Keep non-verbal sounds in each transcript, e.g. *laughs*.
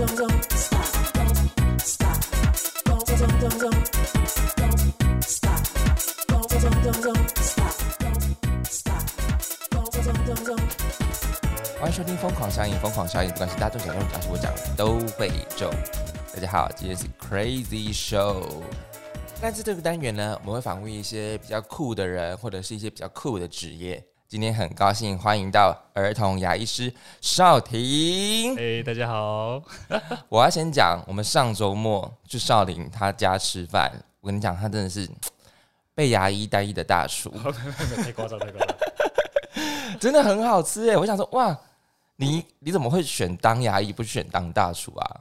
欢迎收听《疯狂效应》，疯狂效应，不管是大众小众，只要是我讲的都会中。大家好，今天是 Crazy Show。那在这个单元呢，我们会访问一些比较酷的人，或者是一些比较酷的职业。今天很高兴欢迎到儿童牙医师邵婷。哎，大家好。*laughs* 我要先讲，我们上周末去少林他家吃饭，我跟你讲，他真的是被牙医单一的大厨，*laughs* 太夸张，太夸张，*laughs* 真的很好吃哎！我想说，哇，你你怎么会选当牙医，不选当大厨啊？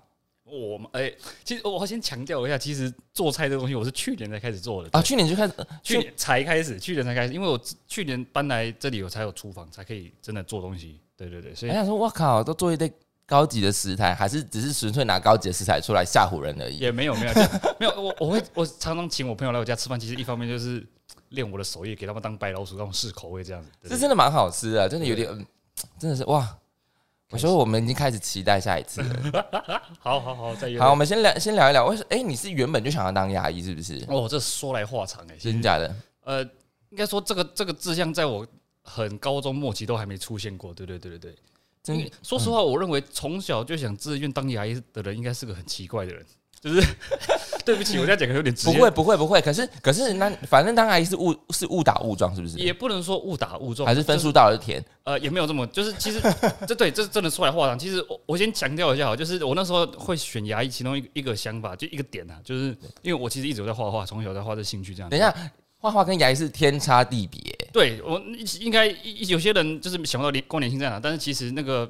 我们哎，其实我先强调一下，其实做菜这东西我是去年才开始做的啊，去年就开始，去年才开始，去年才开始，因为我去年搬来这里，我才有厨房，才可以真的做东西。对对对，所以想说，我靠，都做一堆高级的食材，还是只是纯粹拿高级的食材出来吓唬人而已？也没有没有没有，我我会我常常请我朋友来我家吃饭，其实一方面就是练我的手艺，给他们当白老鼠，让我试口味这样子。这真的蛮好吃的，真的有点，真的是哇。我说我们已经开始期待下一次了。*laughs* 好好好，再好，我们先聊先聊一聊。为什么？哎，你是原本就想要当牙医是不是？哦，这说来话长哎，真假的？呃，应该说这个这个志向在我很高中末期都还没出现过。对对对对对。真说实话，我认为从小就想自愿当牙医的人，应该是个很奇怪的人。就是，*laughs* 对不起，我这样讲可能有点直。不会，不会，不会。可是，可是，那反正当牙医是误是误打误撞，是不是？也不能说误打误撞，还是分数到了填。呃，也没有这么，就是其实 *laughs* 这对这真的说来话长。其实我我先强调一下，就是我那时候会选牙医，其中一一个想法就一个点啊，就是因为我其实一直有在画画，从小在画这兴趣这样。等一下，画画跟牙医是天差地别。对我应该有些人就是想不到连关联性在哪，但是其实那个。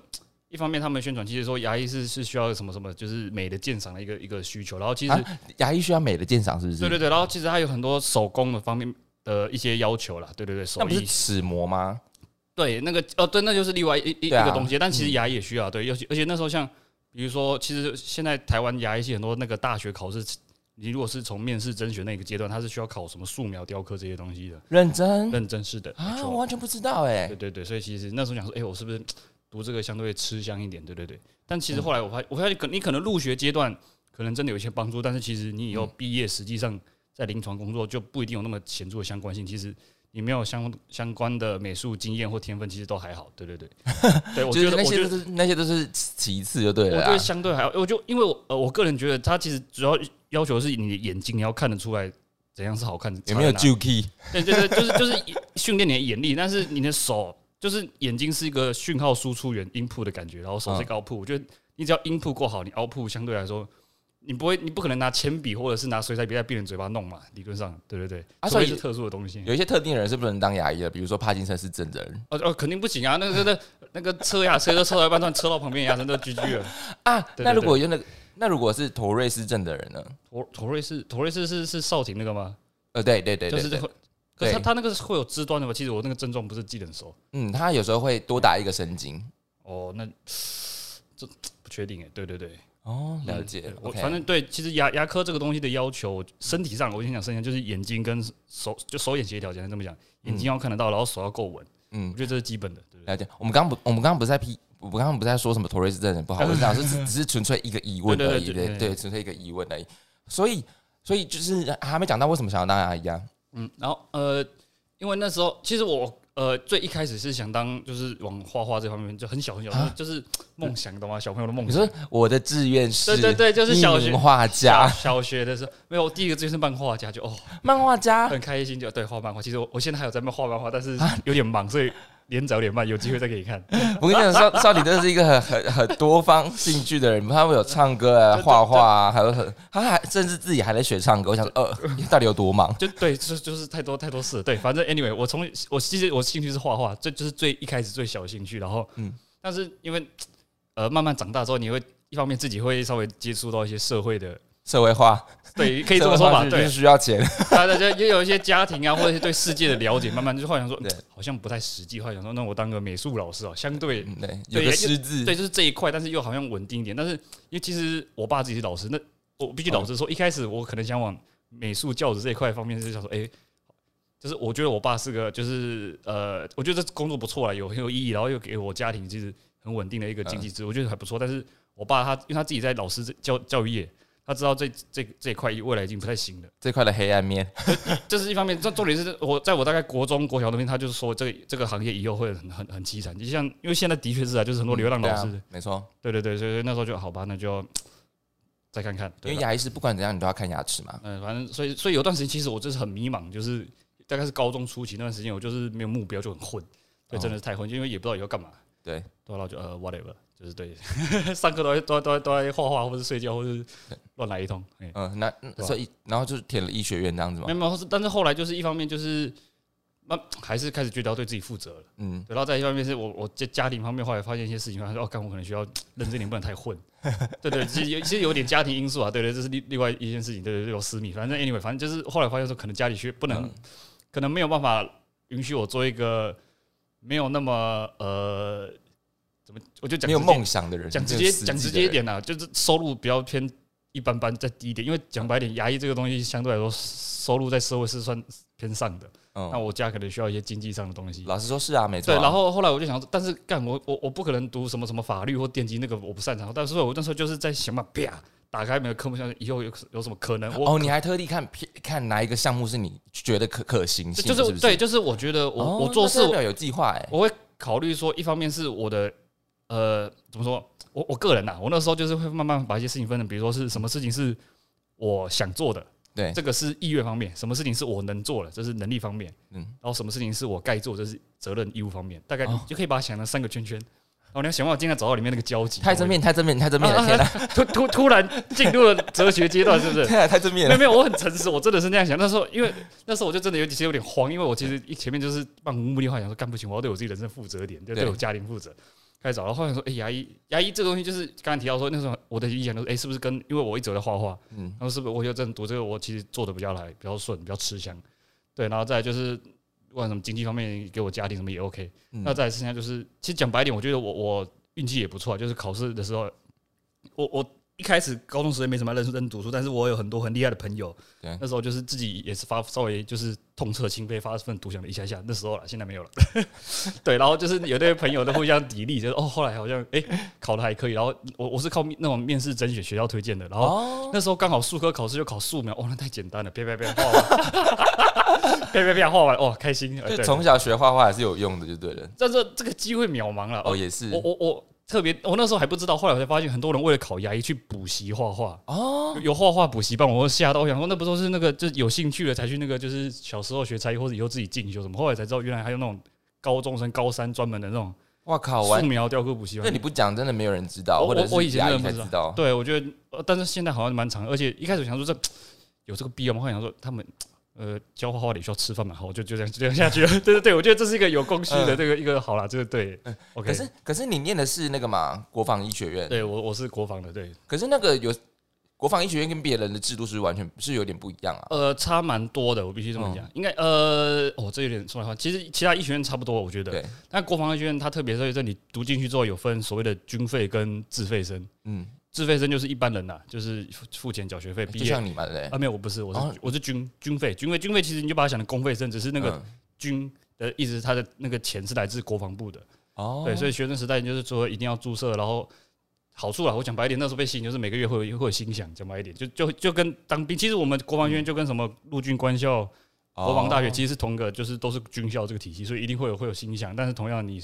一方面，他们宣传其实说牙医是是需要什么什么，就是美的鉴赏的一个一个需求。然后其实牙医需要美的鉴赏，是不是？对对对。然后其实还有很多手工的方面的一些要求啦。对对对，手艺。那齿模吗？对，那个哦，对，那就是另外一一一个东西。但其实牙医也需要，对，尤其而且那时候像比如说，其实现在台湾牙医系很多那个大学考试，你如果是从面试甄选那个阶段，它是需要考什么素描、雕刻这些东西的。认真？认真是的啊，我完全不知道哎。对对对，所以其实那时候想说，哎，我是不是？读这个相对吃香一点，对对对。但其实后来我发，我发现可你可能入学阶段可能真的有一些帮助，但是其实你以后毕业，实际上在临床工作就不一定有那么显著的相关性。其实你没有相相关的美术经验或天分，其实都还好。对对对，对 *laughs* 我觉得那些都是那些都是其次，就对了。我觉得相对还好，我就因为我呃，我个人觉得他其实主要要求是你的眼睛你要看得出来怎样是好看的，有没有 j u k 对对对，就是就是训练你的眼力，但是你的手。就是眼睛是一个讯号输出源，input 的感觉，然后手是高 put。我觉得你只要 input 过好，你 output 相对来说，你不会，你不可能拿铅笔或者是拿水彩笔在病人嘴巴弄嘛。理论上，对对对，所以是特殊的东西。有一些特定的人是不能当牙医的，比如说帕金森氏症的人。哦哦，肯定不行啊！那个那那个车牙车都车到一半，突车到旁边，牙齿都 GG 了啊！那如果用那个，那如果是妥瑞氏症的人呢？妥妥瑞氏，妥瑞氏是是少廷那个吗？呃，对对对，就是这个。可他他那个是会有肢端的吗？其实我那个症状不是记得很熟。嗯，他有时候会多打一个神经。哦，那这不确定哎。对对对。哦，了解。我反正对，其实牙牙科这个东西的要求，身体上我先讲身体上，就是眼睛跟手就手眼协调，简单这么讲，眼睛要看得到，然后手要够稳。嗯，我觉得这是基本的。了解。我们刚刚不，我们刚刚不是在批，我们刚刚不是在说什么托瑞斯症不好，我讲是 *laughs* 只只是纯粹一个疑问而已，对对，纯粹一个疑问而已。所以，所以就是还没讲到为什么想要当牙医啊？嗯，然后呃，因为那时候其实我呃最一开始是想当就是往画画这方面就很小很小，就是梦想，懂吗？小朋友的梦想。你说我的志愿是？对对对，就是小学画家。小学的时候没有，我第一个志愿是漫画家，就哦，漫画家很开心，就对画漫画。其实我我现在还有在画漫画，但是有点忙，所以。连早点慢，有机会再给你看。*laughs* 我跟你讲，少少女真的是一个很很很多方兴趣的人，他会有唱歌啊、画画啊，还有很他还甚至自己还在学唱歌。我想说，呃，*laughs* 你到底有多忙？就对，就就是太多太多事。对，反正 anyway，我从我其实我兴趣是画画，这就是最一开始最小的兴趣。然后，嗯，但是因为呃慢慢长大之后，你会一方面自己会稍微接触到一些社会的。社会化，对，*laughs* 可以这么说吧，对，需要钱。大家也有一些家庭啊，或者是对世界的了解，慢慢就幻想说，好像不太实际。幻想说，那我当个美术老师哦，相对 *laughs* 对有个师资，对，就是这一块，但是又好像稳定一点。但是因为其实我爸自己是老师，那我必须老实说，一开始我可能想往美术教职这一块方面，是想说，哎，就是我觉得我爸是个，就是呃，我觉得这工作不错啊，有很有意义，然后又给我家庭其实。很稳定的一个经济支，我觉得还不错。但是我爸他因为他自己在老师教教育业，他知道这这这一块未来已经不太行了。这块的黑暗面，*laughs* 这是一方面，这重点是我在我大概国中国小那边，他就是说这个这个行业以后会很很很凄惨。就像因为现在的确是啊，就是很多流浪老师，没错，对对对，所以那时候就好吧，那就 *tsk* 再看看。因为牙医是不管怎样你都要看牙齿嘛。嗯，反正所以所以有段时间其实我就是很迷茫，就是大概是高中初期那段时间，我就是没有目标，就很混，对，哦真的是太混，因为也不知道以后干嘛。对，对，然后就呃 whatever，就是对，*laughs* 上课都在都在都在都在画画，或者睡觉，或者是乱来一通。哎，嗯，那所以然后就是填了医学院这样子嘛没。有但是后来就是一方面就是，那还是开始觉得要对自己负责了。嗯，对，然后再一方面是我我家家庭方面后来发现一些事情，他说哦，干我可能需要认真点，不能太混。*laughs* 对对，其实有其实有点家庭因素啊，对对，这是另另外一件事情，对对对，有私密，反正 anyway，反正就是后来发现说，可能家里需不能，嗯可能没有办法允许我做一个没有那么呃，怎么我就讲没有梦想的人，讲直接讲直，接一点呐、就是收入比较偏一般般，再低一点。因为讲白点，牙医这个东西相对来说收入在社会是算偏上的。那嗯，我家可能需要一些经济上的东西。老实说，是啊，没错对，啊。然后后来我就想，但是干我我我不可能读什么什么法律或电机，那个我不擅长。但是我那时候就是在想嘛，啪打开每个科目，像以后有有什么可能？我哦，你还特地看看哪一个项目是你觉得可可行性，就是对，就是我觉得我、哦我做事要有计划哎。我会考虑说，一方面是我的呃，怎么说？我我个人呐、我那时候就是会慢慢把一些事情分成，比如说是什么事情是我想做的，对，这个是意愿方面；什么事情是我能做的，这是能力方面；嗯，然后什么事情是我该做，这是责任义务方面。大概就可以把它想成三个圈圈。然后你要想办法尽量找到里面那个交集。太正面，太正面，太正面了！啊天哪，*laughs* 突突突然进入了哲学阶段，是不是？太正面了！没有没有，我很诚实，我真的是那样想。那时候因为那时候我就真的有其实有点慌，因为我其实一前面就是漫无目的幻，想说干不行，我要对我自己人生负责一点，就对对我家庭负责。开始找，然后后来说，哎、牙医牙医这个东西就是刚才提到说，那时候我的理想都是，哎、是不是跟因为我一直在画画，嗯，然后是不是我就真的读这个，我其实做的比较来比较顺，比较吃香，对，然后再来就是不管什么经济方面给我家庭什么也 OK，、嗯。那再来剩下就是，其实讲白一点，我觉得我我运气也不错啊，就是考试的时候，我我一开始高中时间没什么认认真读书，但是我有很多很厉害的朋友，对那时候就是自己也是发稍微就是痛彻心扉，发奋图强了一下下，那时候了，现在没有了，*laughs* 对，然后就是有对朋友都互相砥砺，就是哦，后来好像哎、考的还可以，然后我我是靠那种面试甄选学校推荐的，然后哦，那时候刚好数科考试就考素描，哦，那太简单了，啪啪啪画完，啪啪啪画完，哦，开心，呃对，从小学画画还是有用的，就对了。但是这个机会渺茫了，哦，也是我我我特别，我那时候还不知道，后来我才发现，很多人为了考牙医去补习画画，哦，有画画补习班，我会吓到，我想说那不都是那个就是有兴趣了才去那个，就是小时候学才艺或者以后自己进修什么，后来才知道原来还有那种高中生、高三专门的那种哇靠，素，描雕刻补习班那你。不讲，真的没有人知道，我我我以前真的不知道。对，我觉得，呃但是现在好像蛮长，而且一开始想说这有这个必要吗？后来想说他们呃教画画的也需要吃饭嘛，好，我就就这样就这样下去了。*laughs* 对对对，我觉得这是一个有供需的嗯这个一个好啦，这个对，OK 可。是可是你念的是那个嘛国防医学院，对我我是国防的，对，可是那个有国防医学院跟别人的制度是完全是有点不一样啊。呃，差蛮多的，我必须这么讲。应该呃，哦，这有点说来话，其实其他医学院差不多，我觉得。对。但国防医学院它特别在这里读进去之后，有分所谓的军费跟自费生。嗯，自费生就是一般人呐，就是付付钱缴学费毕业。就像你嘛，对？啊，没有，我不是，我是、哦我是军军费，军费军费其实你就把它想成公费生，只是那个嗯军的意思，他的那个钱是来自国防部的。哦，对，所以学生时代就是说一定要注射，然后好处啊，我讲白一点，那时候被吸引就是每个月会有会有薪饷，讲白一点，就就就跟当兵，其实我们国防学院就跟什么陆军官校、国防大学哦其实是同个，就是都是军校这个体系，所以一定会有会有薪饷，但是同样你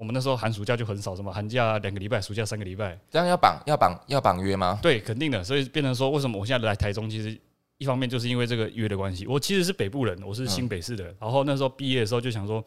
我们那时候寒暑假就很少，什么寒假两个礼拜，暑假三个礼拜，这样要绑要绑要绑约吗？对，肯定的，所以变成说为什么我现在来台中，其实。一方面就是因为这个约的关系，我其实是北部人，我是新北市的。然后那时候毕业的时候就想说，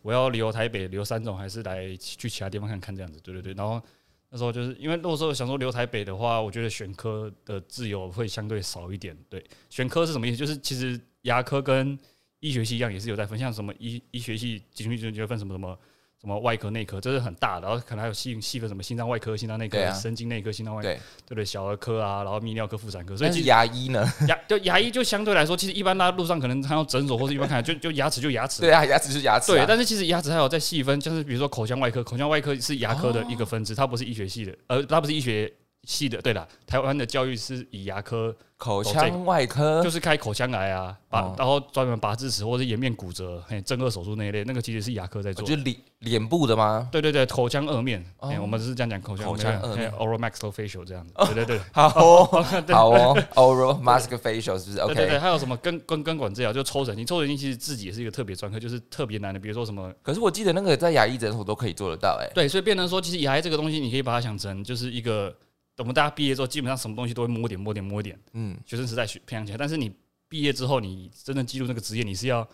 我要留台北，留三种，还是来去其他地方看看这样子。对对对。然后那时候就是因为如果说想说留台北的话，我觉得选科的自由会相对少一点。对，选科是什么意思？就是其实牙科跟医学系一样，也是有在分，像什么医医学系进去就就分什么什么。什么外科、内科，这是很大的，然后可能还有细细分什么心脏外科、心脏内科、啊神经内科、心脏外科，对，对不对？小儿科啊，然后泌尿科、妇产科，所以是其实牙医呢？牙就牙医就相对来说，其实一般大家路上可能看到诊所或者一般看就就牙齿就牙齿，对啊，牙齿就是牙齿啊。对，但是其实牙齿还有在细分，就是比如说口腔外科，口腔外科是牙科的一个分支，它不是医学系的，呃，它不是医学系的，对了，台湾的教育是以牙科口腔外科就是开口腔癌啊，拔哦然后专门拔智齿或者颜面骨折、嘿正颌手术那一类，那个其实是牙科在做。就脸脸部的吗？对对对，口腔颌面，我们是这样讲口腔口腔 oral maxillofacial 这样子。对对 *laughs* *laughs* 对，好哦，好哦，oral maxo facial 是不是对对对，？OK。还有什么根根根管治疗，就抽神经，抽神经其实自己也是一个特别专科，就是特别难的，比如说什么可是我记得那个在牙医诊所都可以做得到，哎，对，所以变成说，其实牙医这个东西，你可以把它想成就是一个，我们大家毕业之后，基本上什么东西都会摸点摸点摸点，嗯，学生时代学培养起来。但是你毕业之后，你真正进入那个职业，你是要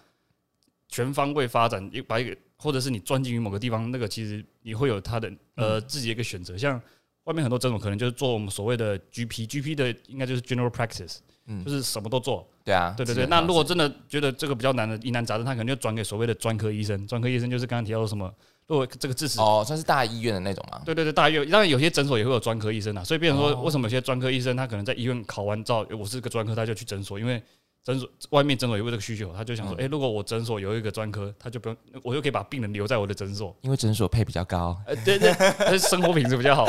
全方位发展，一把一个，或者是你专精于某个地方，那个其实你会有他的呃自己的一个选择。像外面很多这种可能就是做我们所谓的 GP，GP 的应该就是 General Practice，嗯就是什么都做。对啊，对对对，那如果真的觉得这个比较难的疑难杂症，他可能就转给所谓的专科医生。专科医生就是刚刚提到的什么，如果这个智齿哦，算是大医院的那种嘛，对对对，大医院当然有些诊所也会有专科医生啊，所以变成说，哦。为什么有些专科医生他可能在医院考完照，我是个专科，他就去诊所，因为诊所外面诊所有这个需求，他就想说，嗯。哎、如果我诊所有一个专科，他就不用，我就可以把病人留在我的诊所，因为诊所配比较高。呃，对对，*laughs* 生活品质比较好，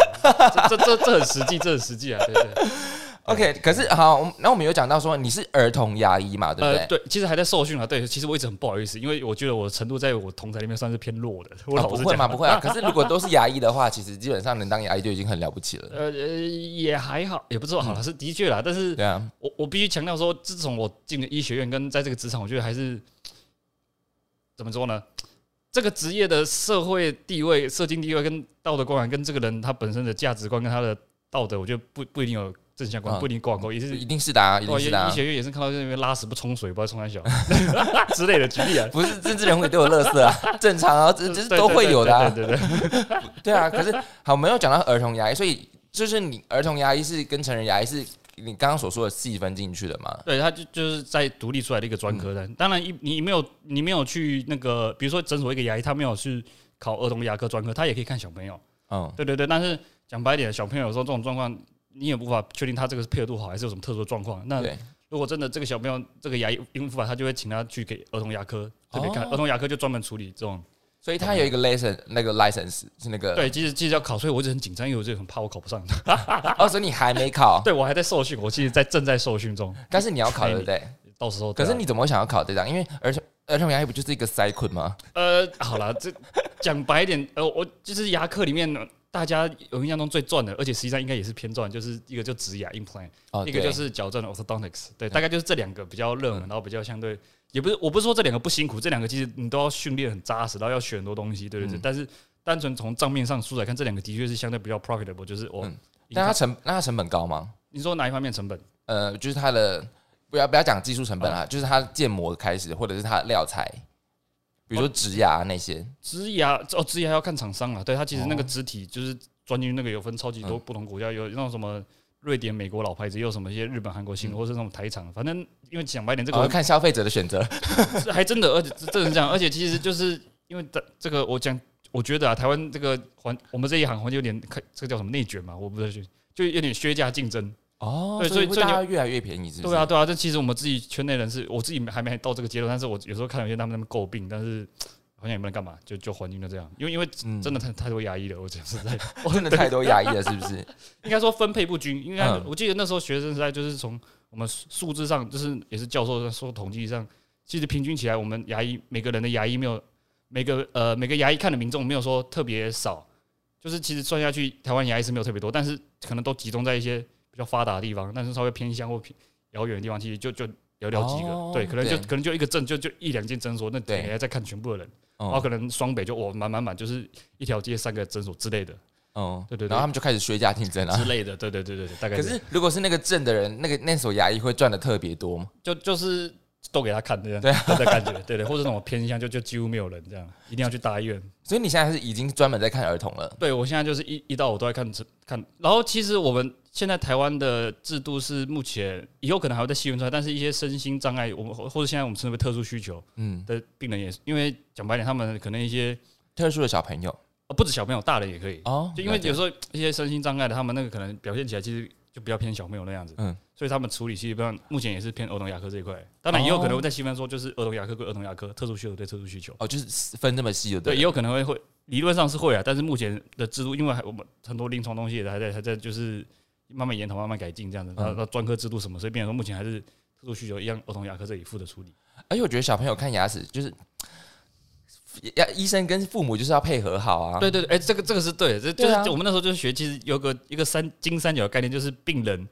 这这这这很实际，这很实际啊，对对。OK，可是好，我们然后我们有讲到说你是儿童牙医嘛，对不对？呃，对，其实还在受训啊。对，其实我一直很不好意思，因为我觉得我的程度在我同才里面算是偏弱的。我不会嘛，不会啊。*laughs* 可是如果都是牙医的话，其实基本上能当牙医就已经很了不起了。呃呃，也还好，也不是说好了，是的确啦。但是对啊，我我必须强调说，自从我进了医学院跟在这个职场，我觉得还是怎么说呢？这个职业的社会地位、社经地位跟道德观，跟这个人他本身的价值观跟他的道德，我觉得不不一定有正相关，嗯不一定挂钩，也是一定是的啊，一定的啊医。学院也是看到在那边拉屎不冲水，不知道冲哪小 *laughs* 之类的举例啊，不是政治人物也都有乐色啊，*laughs* 正常啊，这这是都会有的、啊。对对对 *laughs* 对啊，可是好，没有讲到儿童牙医，所以就是你儿童牙医是跟成人牙医是你刚刚所说的细分进去的嘛？对，他就就是在独立出来的一个专科的。当然，一你没有你没有去那个，比如说诊所一个牙医，他没有去考儿童牙科专科，他也可以看小朋友。嗯，对对对，但是讲白一点，小朋友有时候这种状况，你也无法确定他这个是配合度好还是有什么特殊的状况。那，如果真的这个小朋友这个牙医应付不了，他就会请他去给儿童牙科这边看，哦儿童牙科就专门处理这种。所以他有一个 license，那个 license 是那个，对，其实其实要考，所以我一直很紧张，因为我就很怕我考不上。*laughs* 哦，所以你还没考，*laughs* 对我还在受训，我其实在正在受训中，但是你要考对不对？到时候可是你怎么会想要考这张？因为儿童儿童牙医不就是一个塞困吗？呃，好了，这讲白一点，呃，我就是牙科里面呢，大家有印象中最赚的，而且实际上应该也是偏赚，就是一个就植牙 implant，、哦，一个就是矫正的 orthodontics，对，大概就是这两个比较热门，然后比较相对，也不是我不是说这两个不辛苦，这两个其实你都要训练很扎实，然后要学很多东西，对对对，嗯。但是单纯从账面上数来看，这两个的确是相对比较 profitable，就是我，嗯但它成那它成本高吗？你说哪一方面成本？呃，就是它的不要不要讲技术成本啊，就是它建模开始，或者是它的料材，比如说植牙那些。植牙哦，植牙要看厂商啊，对它其实那个哦植体就是钻进去那个有分超级多嗯不同国家，有那种什么瑞典、美国老牌子，也有什么一些日本、韩国新的，或是那种台厂，反正因为讲白点，这个看消费者的选择。*laughs* 是还真的，而且真的是这样，而且其实就是因为这这个我讲，我觉得啊，台湾这个环我们这一行环境有点看这个叫什么内卷嘛，我不知道，就有点削价竞争。哦对所以会所以所以大家越来越便宜，是是？对啊，对啊，这其实我们自己圈内人是，我自己还没到这个阶段，但是我有时候看有些他们那么诟病，但是好像也不能干嘛，就就环境就这样，因为因为嗯。真的太太多牙医了，我讲实在 *laughs* 的，真的太多牙医了，是不是？*laughs* 应该说分配不均，应该、嗯。我记得那时候学生时代就是从我们数字上，就是也是教授在说统计上，其实平均起来，我们牙医每个人的牙医没有每个呃每个牙医看的民众没有说特别少，就是其实算下去，台湾牙医是没有特别多，但是可能都集中在一些比较发达的地方，但是稍微偏乡或偏遥远的地方，其实就就寥寥几个，哦对，可能就对。可能就一个镇就就一两间诊所，那对你还在看全部的人，然后哦。可能双北就我满满满，就是一条街三个诊所之类的。哦，对对对。然后他们就开始削价竞争啊。之。类的，对对对对对，大概可是如果是那个镇的人，那个那所牙医会赚的特别多吗？就就是都给他看这样，对的感觉，*laughs* 对对，或者那种偏向就就几乎没有人这样，一定要去大医院。所以你现在是已经专门在看儿童了。对我现在就是一一到我都在看看，然后其实我们现在台湾的制度是目前以后可能还会再细分出来，但是一些身心障碍，我们或或者现在我们称为特殊需求嗯，的病人也是，因为讲白点，他们可能一些特殊的小朋友。呃不止小朋友，大人也可以，哦，就因为有时候一些身心障碍的，他们那个可能表现起来其实就比较偏小朋友那样子，嗯所以他们处理基本上目前也是偏儿童牙科这一块。当然也有可能会再细分说，就是儿童牙科归儿童牙科，特殊需求对特殊需求。哦，就是分这么细的对，也有可能会会，理论上是会啊，但是目前的制度，因为还我们很多临床东西也还在还在就是慢慢研讨、慢慢改进这样子。那那专科制度什么，所以变成说目前还是特殊需求一样，儿童牙科这里负责处理。而且我觉得小朋友看牙齿就是，牙医生跟父母就是要配合好啊。对对对，哎、这个这个是对的，这就是我们那时候就是学，其实有个一个三金三角的概念，就是病人，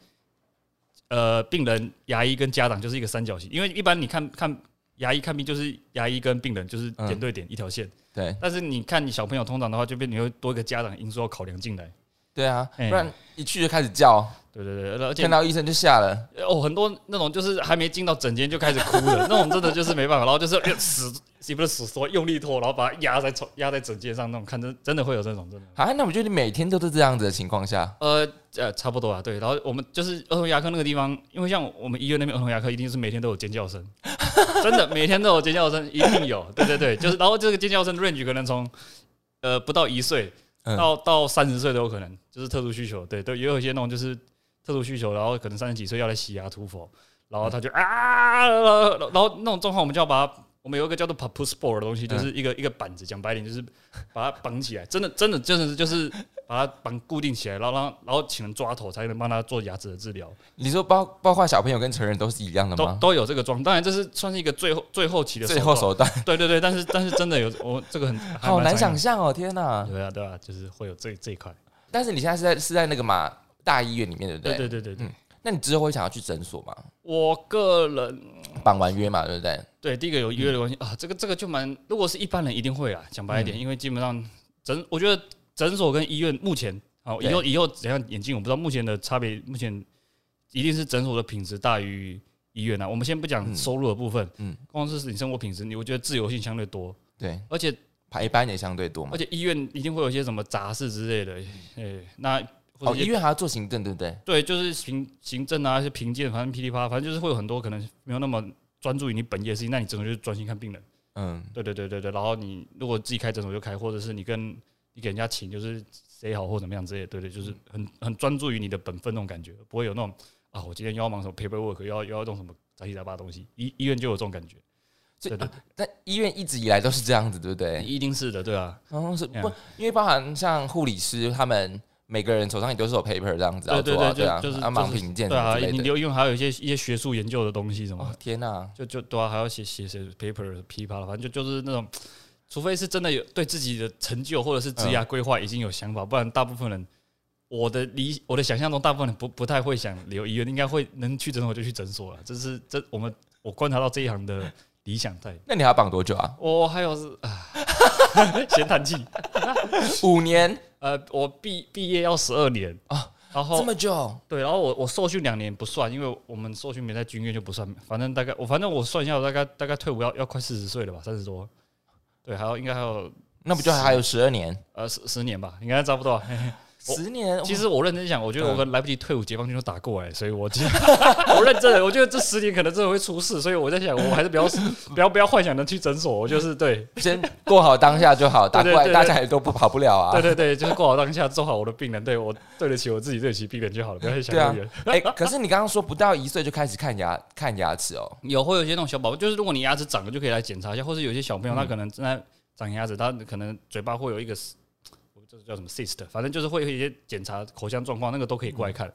呃，病人、牙医跟家长就是一个三角形。因为一般你看看牙医看病，就是牙医跟病人就是点对点、一条线，对但是你看你小朋友通常的话，就变你会多一个家长因素要考量进来。对啊，哎不然一去就开始叫，对对对，而且看到医生就吓了。哦，很多那种就是还没进到诊间就开始哭了，那种真的就是没办法，然后就是呃死也不是死说用力拖，然后把它压在床压在枕间上那种，看真真的会有这种真的。啊，那我觉得你每天都是这样子的情况下，呃呃，差不多啊，对。然后我们就是儿童牙科那个地方，因为像我们医院那边儿童牙科，一定是每天都有尖叫声，*laughs* 真的每天都有尖叫声，一定有。对对对，就是然后这个尖叫声 range 可能从呃不到一岁嗯到到三十岁都有可能，就是特殊需求，对，都也有一些那种就是特殊需求，然后可能三十几岁要来洗牙涂氟，然后他就啊，然后然后那种状况我们就要把它。我们有一个叫做 papu sport 的东西，就是一个一个板子，讲白点就是把它绑起来，真的真的真的是就是把它绑固定起来，然后让然后请人抓头才能帮他做牙齿的治疗，你说包包括小朋友跟成人都是一样的吗？都都有这个装。当然这是算是一个最后最后期的最后手手段段，对对对，但是但是真的有我这个很好难想象哦，天哪！用对啊对啊，就是会有这这一块。但是你现在是在是在那个嘛大医院里面，对不对？对对对对那你之后会想要去诊所吗？我个人绑完约嘛，对不对？对第一个有医院的关系啊，这个这个就蛮，如果是一般人一定会啊，讲白一点，因为基本上诊，我觉得诊所跟医院目前好以后以后怎样眼镜，我不知道目前的差别，目前一定是诊所的品质大于医院啊。我们先不讲嗯收入的部分，嗯嗯，光是你生活品质，你我觉得自由性相对多，对，而且排班也相对多嘛而。且医院一定会有一些什么杂事之类的，诶，那或哦，医院还要做行政，对不对？对，就是行行政啊，一些评鉴，反正噼里啪啦，反正就是会有很多可能没有那么专注于你本业的事情，那你整个就是专心看病人。嗯，对对对对对，然后你如果自己开诊所就开，或者是你跟你给人家请，就是谁好或怎么样之类的，对对，就是很很专注于你的本分那种感觉，不会有那种啊，我今天又要忙什么 paperwork，又要又要弄什么杂七杂八的东西，医医院就有这种感觉，所以对对但医院一直以来都是这样子，对不对？一定是的，对啊，哦，是 Yeah 不，因为包含像护理师他们。每个人手上也都是有 paper 这样子要做啊，对对对，就就是要忙就是评鉴对啊。你留医院还有一些一些学术研究的东西什么哦，天哪！就就对啊，还要写写写 paper 噼啪了，反正就就是那种，除非是真的有对自己的成就或者是职嗯业规划已经有想法，不然大部分人，我的理我的想象中，大部分人不不太会想留医院，应该会能去诊所就去诊所了。这是这我们我观察到这一行的理想在。那你还要绑多久啊？我还有是啊，先叹气。五年呃，我毕毕业要十二年啊然后这么久？对，然后我我受训两年不算，因为我们受训没在军院就不算，反正大概我反正我算一下，我大概大概退伍要要快四十岁了吧，三十多，对，还有应该还有那不就还有十二年？呃十十年吧，应该差不多啊。嘿嘿我十年？其实我认真想，我觉得我嗯可能来不及退伍，解放军都打过来，所以我 *laughs* 我认真的，我觉得这十年可能真的会出事，所以我在想，我还是不要 *laughs* 不要不要幻想能去诊所，我就是对先 *laughs* 过好当下就好，打过来大家也都不跑不了啊对。对对，就是过好当下，做好我的病人，对我对得起我自己，对得起病人就好了，不要去想那么远。哎，可是你刚刚说不到一岁就开始看牙看牙齿哦，有会有些那种小宝宝，就是如果你牙齿长了就可以来检查一下，或是有些小朋友他可能正在长牙齿，他可能嘴巴会有一个，我这是叫什么 cyst，反正就是会有一些检查口腔状况，那个都可以过来看。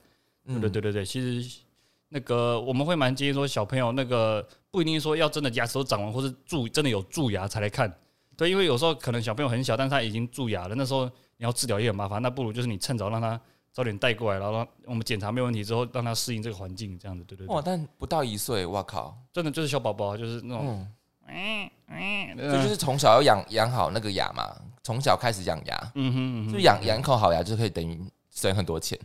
嗯对对对对，其实那个我们会蛮建议说小朋友那个不一定说要真的牙齿都长完，或是蛀真的有蛀牙才来看。对，因为有时候可能小朋友很小，但是他已经蛀牙了，那时候你要治疗也很麻烦，那不如就是你趁早让他早点带过来，然后让我们检查没有问题之后，让他适应这个环境，这样子，对对对，哇，但不到一岁，哇靠，真的就是小宝宝，就是那种。嗯，嗯嗯，这就是从小要养养好那个牙嘛，从小开始养牙，嗯哼嗯，就养养一口好牙就可以等于省很多钱。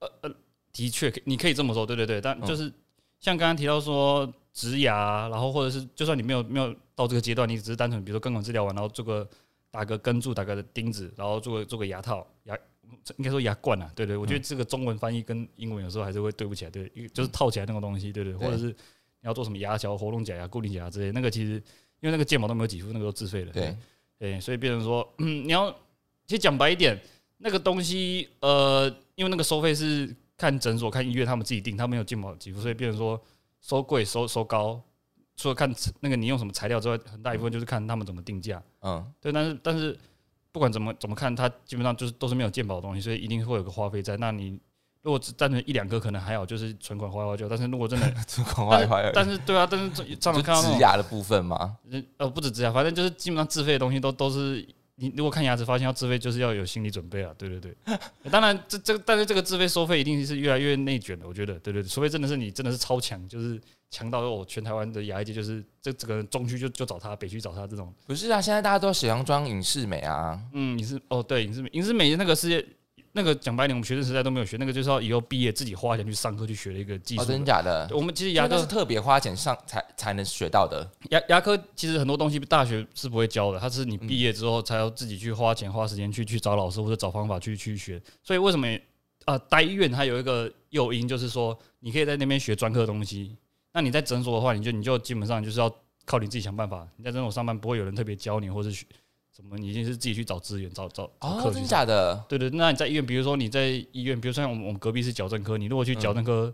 呃呃的确，你可以这么说，对对对，但嗯。就是像刚刚提到说植牙，然后或者是就算你没有没有到这个阶段，你只是单纯比如说根管治疗完，然后做个打个根柱，打个钉子，然后做个做个牙套牙。应该说牙冠啊，对对，我觉得这个中文翻译跟英文有时候还是会对不起来，对，就是套起来那个东西，对对，或者是你要做什么牙桥、活动假牙、固定假牙之类，那个其实因为那个建模都没有几副，那个都自费的，对，对，所以变成说，嗯，你要其实讲白一点，那个东西，呃，因为那个收费是看诊所、看医院他们自己定，他们有健保给付，所以变成说收贵、收收高。除了看那个你用什么材料之外，很大一部分就是看他们怎么定价。嗯，对，但是但是不管怎么怎么看，它基本上就是都是没有健保的东西，所以一定会有个花费在。那你如如果只单纯一两个可能还好，就是存款花花就。但是如果真的，*laughs* 存款花花，但是对啊，但是常常看到植牙的部分嘛？呃，不止植牙，反正就是基本上自费的东西都都是。你如果看牙齿发现要自费，就是要有心理准备啊！对对对，*laughs* 当然这这但是这个自费收费一定是越来越内卷的，我觉得，对对对，除非真的是你真的是超强，就是强到我全台湾的牙医界就是这这个中区就就找他，北区找他这种。不是啊，现在大家都喜欢装影视美啊。嗯，影视哦，对，影视美，影视美那个世界。那个讲白点，我们学生时代都没有学，那个就是要以后毕业自己花钱去上课去学的一个技术。真的假的？我们其实牙科是特别花钱上才才能学到的。牙牙科其实很多东西大学是不会教的，它是你毕业之后才要自己去花钱花时间去去找老师或者找方法去去学。所以为什么啊？待医院它有一个诱因，就是说你可以在那边学专科东西。那你在诊所的话，你就你就基本上就是要靠你自己想办法。你在诊所上班不会有人特别教你，或者学。怎么？你已经是自己去找资源、找找哦，真的假的？对对，那你在医院，比如说你在医院，比如说像我们我们隔壁是矫正科，你如果去矫正科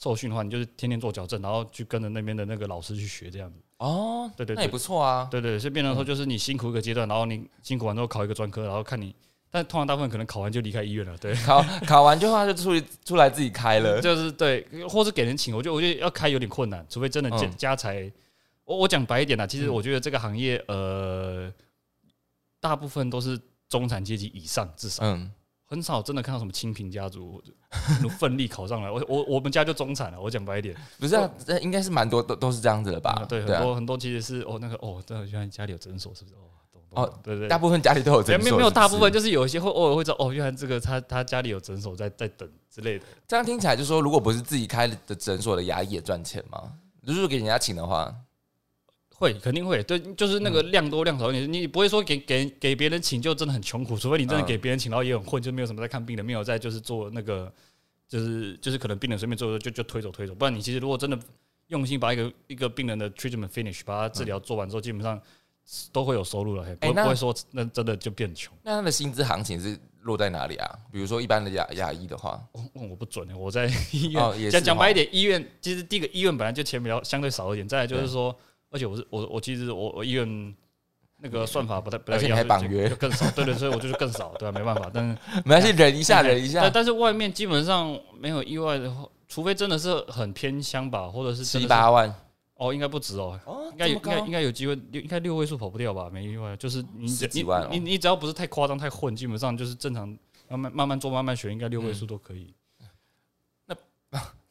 受训的话，你就是天天做矫正，然后去跟着那边的那个老师去学这样子。哦，对对，那也不错啊。对对，所以变成说就是你辛苦一个阶段，然后你辛苦完之后考一个专科，然后看你，但通常大部分可能考完就离开医院了。对，*laughs* 考考完就话就出出来自己开了，*laughs* 就是对，或是给人请，我觉得我觉得要开有点困难，除非真的家家财。我我讲白一点啦，其实我觉得这个行业呃。大部分都是中产阶级以上，至少，嗯，很少真的看到什么清贫家族奋力考上来。我我我们家就中产了。我讲白一点，不是，这应该是蛮多都都是这样子的吧？对，很多很多其实是哦，那个哦，真的原来家里有诊所，是不是？哦，哦，对对，大部分家里都有诊所，没有没有大部分，就是有一些会偶尔会知道哦，原来这个他他家里有诊所在在等之类的。这样听起来就说，如果不是自己开的诊所的牙医也赚钱吗？如果给人家请的话。会肯定会，对，就是那个量多量少，你你不会说给给给别人请就真的很穷苦，除非你真的给别人请，然后也很混，就没有什么在看病的，没有在就是做那个，就是就是可能病人随便做就就推走推走，不然你其实如果真的用心把一个一个病人的 treatment finish 把他治疗做完之后，基本上都会有收入了，不不会说那真的就变穷。那他的薪资行情是落在哪里啊？比如说一般的牙牙医的话，我我不准，我在 *laughs* 医院讲讲白一点，医院其实第一个医院本来就钱比较相对少一点，再来就是说。而且我是我我其实我我医院那个算法不太不太一样，还绑约更少，对对，所以我就是更少，对啊？没办法，但是 *laughs* 没关系，忍一下，忍一下。但是外面基本上没有意外的话，除非真的是很偏乡吧，或者是七八万哦，应该不止哦，应该有应该应该有机会，应该六位数跑不掉吧？没意外，就是你你你你只要不是太夸张太混，基本上就是正常慢慢慢慢做慢慢学，应该六位数都可以。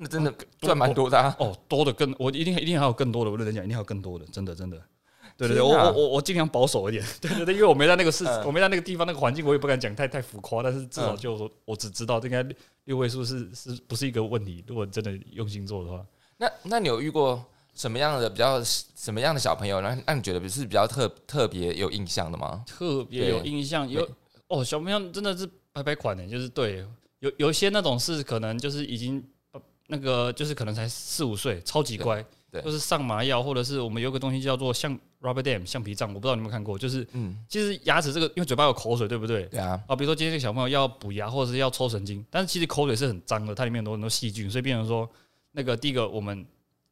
那真的赚蛮多的啊。哦，多的更我一定一定还有更多的，我认真讲，一定还有更多的，真的真的，对对对，我我我我尽量保守一点，*laughs* 对对对，因为我没在那个市，我没在那个地方那个环境，我也不敢讲太太浮夸，但是至少就说我只知道应该六位数是是不是一个问题，如果真的用心做的话，那那你有遇过什么样的比较什么样的小朋友，让让你觉得是比较特特别有印象的吗？特别有印象有哦，小朋友真的是拍拍款的，就是对，有有一些那种是可能就是已经。那个就是可能才四五岁，超级乖，就是上麻药，或者是我们有个东西叫做橡 rubber dam 橡皮杖，我不知道你有没有看过，就是嗯，其实牙齿这个因为嘴巴有口水，对不对？对啊。啊，比如说今天这个小朋友要补牙，或者是要抽神经，但是其实口水是很脏的，它里面有很多细菌，所以变成说那个第一个我们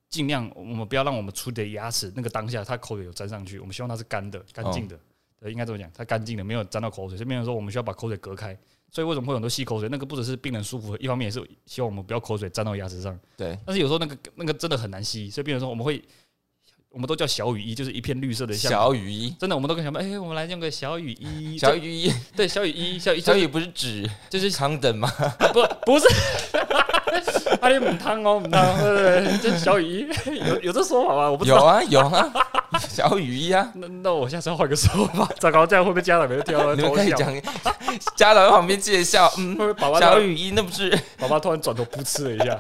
尽量我们不要让我们出的牙齿那个当下它口水有沾上去，我们希望它是干的、干净的，对，应该这么讲，它干净的，没有沾到口水，所以变成说我们需要把口水隔开。所以为什么会很多吸口水？那个不只是病人舒服，一方面也是希望我们不要口水沾到牙齿上。对。但是有时候那个那个真的很难吸，所以病人说我们会，我们都叫小雨衣，就是一片绿色的小雨衣。真的，我们都跟小朋友，哎，我们来用个小雨衣。小雨衣，对，小雨衣，小雨小雨不是纸，就是长等吗？不，不是。*laughs* 阿里母汤哦，母汤，对对对，这小雨衣 *laughs* 有有这说法吗？我不知道。有啊，有啊。小雨衣啊，*laughs* 那那我下次要换个说法。糟糕，这样会不会家长没有听到？你们可以讲，家长在旁边介绍。嗯，小雨衣那不是？宝宝突然转头噗嗤了一下。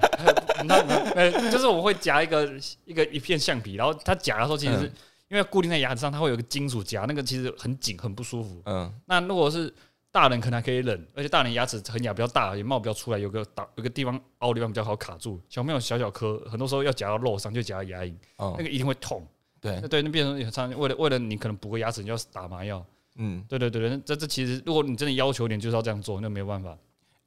那呃，就是我们会夹一个一个一片橡皮，然后它夹的时候，其实是因为固定在牙齿上，它会有个金属夹，那个其实很紧，很不舒服。嗯。那如果是大人可能还可以忍，而且大人牙齿很牙比较大，也冒比较出来，有个打有个地方凹地方比较好卡住。小朋友小小颗，很多时候要夹到肉上，就夹到牙龈，那个一定会痛。对，那对，那变成很常为了为了你可能补个牙齿，你要打麻药。嗯，对对对对，这这其实如果你真的要求点，就是要这样做，那没有办法。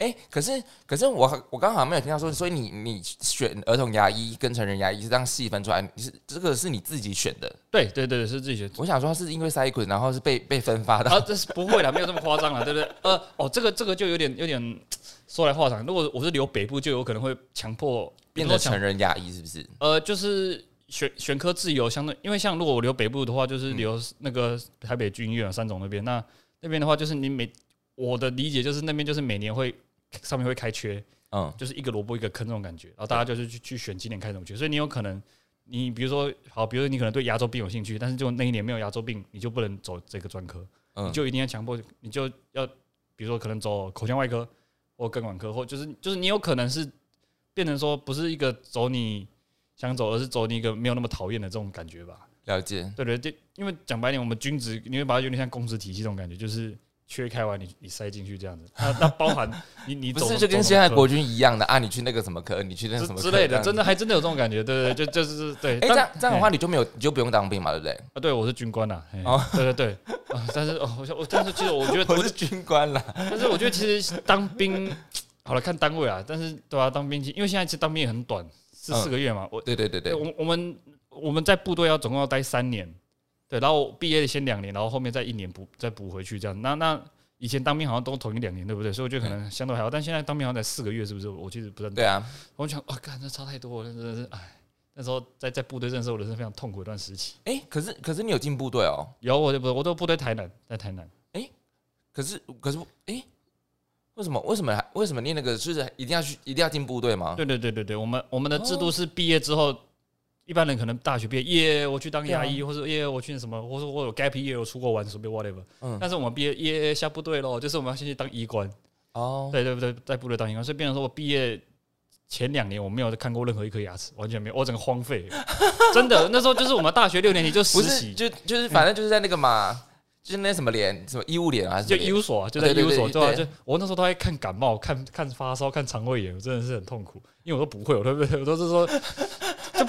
哎、可是可是我我刚好没有听到说，所以你你选儿童牙医跟成人牙医是这样细分出来，你是这个是你自己选的？对对对，是自己选。我想说是因为塞滚，然后是被被分发的。啊，这是不会啦，没有这么夸张啦，对不对？呃，哦，这个这个就有点有点说来话长。如果我是留北部，就有可能会强迫变成成人牙医是不是？呃，就是选选科自由，相对因为像如果我留北部的话，就是留那个台北军医院、三总那边。那那边的话，就是你每我的理解就是那边就是每年会上面会开缺，嗯就是一个萝卜一个坑这种感觉，然后大家就是去去选今年开什么缺，所以你有可能。你比如说，好，比如说你可能对牙周病有兴趣，但是就那一年没有牙周病，你就不能走这个专科。你嗯，就一定要强迫，你就要比如说可能走口腔外科或根管科，或就是就是你有可能是变成说不是一个走你想走，而是走你一个没有那么讨厌的这种感觉吧？了解。对对对，因为讲白点，我们均值你会把它有点像公职体系这种感觉，就是缺开完你你塞进去这样子，那 *laughs* 那包含你你 *laughs* 走不是就跟现在国军一样的啊？你去那个什么科，你去那个什么之之类的，真的还真的有这种感觉，对对对，就就是对。哎、但这样这样的话，你就没有，你就不用当兵嘛，对不对？啊，对我是军官呐，嘿哦对对对，啊，但是哦，我想我但是其实我觉得 *laughs* 我是军官啦。但是我觉得其实当兵好了看单位啊，但是对啊，当兵因为现在其实当兵也很短，是四个月嘛。我对对对对，我我们我们在部队要总共要待三年，对，然后毕业先两年，然后后面再一年补再补回去这样。那那以前当兵好像都统一两年，对不对？所以我觉得可能相对还好，但现在当兵好像才四个月，是不是？我其实不是很懂对啊，我想，哇，干，这差太多了，真的是，哎，那时候在在部队，真的是我人生非常痛苦的一段时期。哎、可是可是你有进部队哦，有，我就不，我都部队台南，在台南。哎可是可是哎、为什么为什么还为什么念那个就是一定要去一定要进部队吗？对对对对对，我们我们的制哦度是毕业之后，一般人可能大学毕业，耶，我去当牙医，对或者耶，我去什么，或者我有 gap year，我出国玩，随便 whatever。嗯。但是我们毕业耶下部队喽，就是我们要先去当医官，哦，对对对，在部队当医官，所以变成说我毕业前两年我没有看过任何一颗牙齿，完全没有，我整个荒废。了，*laughs* 真的。那时候就是我们大学六年级就实习，就就是反正就是在那个嘛，就是那什么连什么医务连啊，还是就医务所啊，就在医务所，对。啊，对对就我那时候都在看感冒、看看发烧、看肠胃炎，我真的是很痛苦，因为我都不会，我都不 *laughs* 我都是说就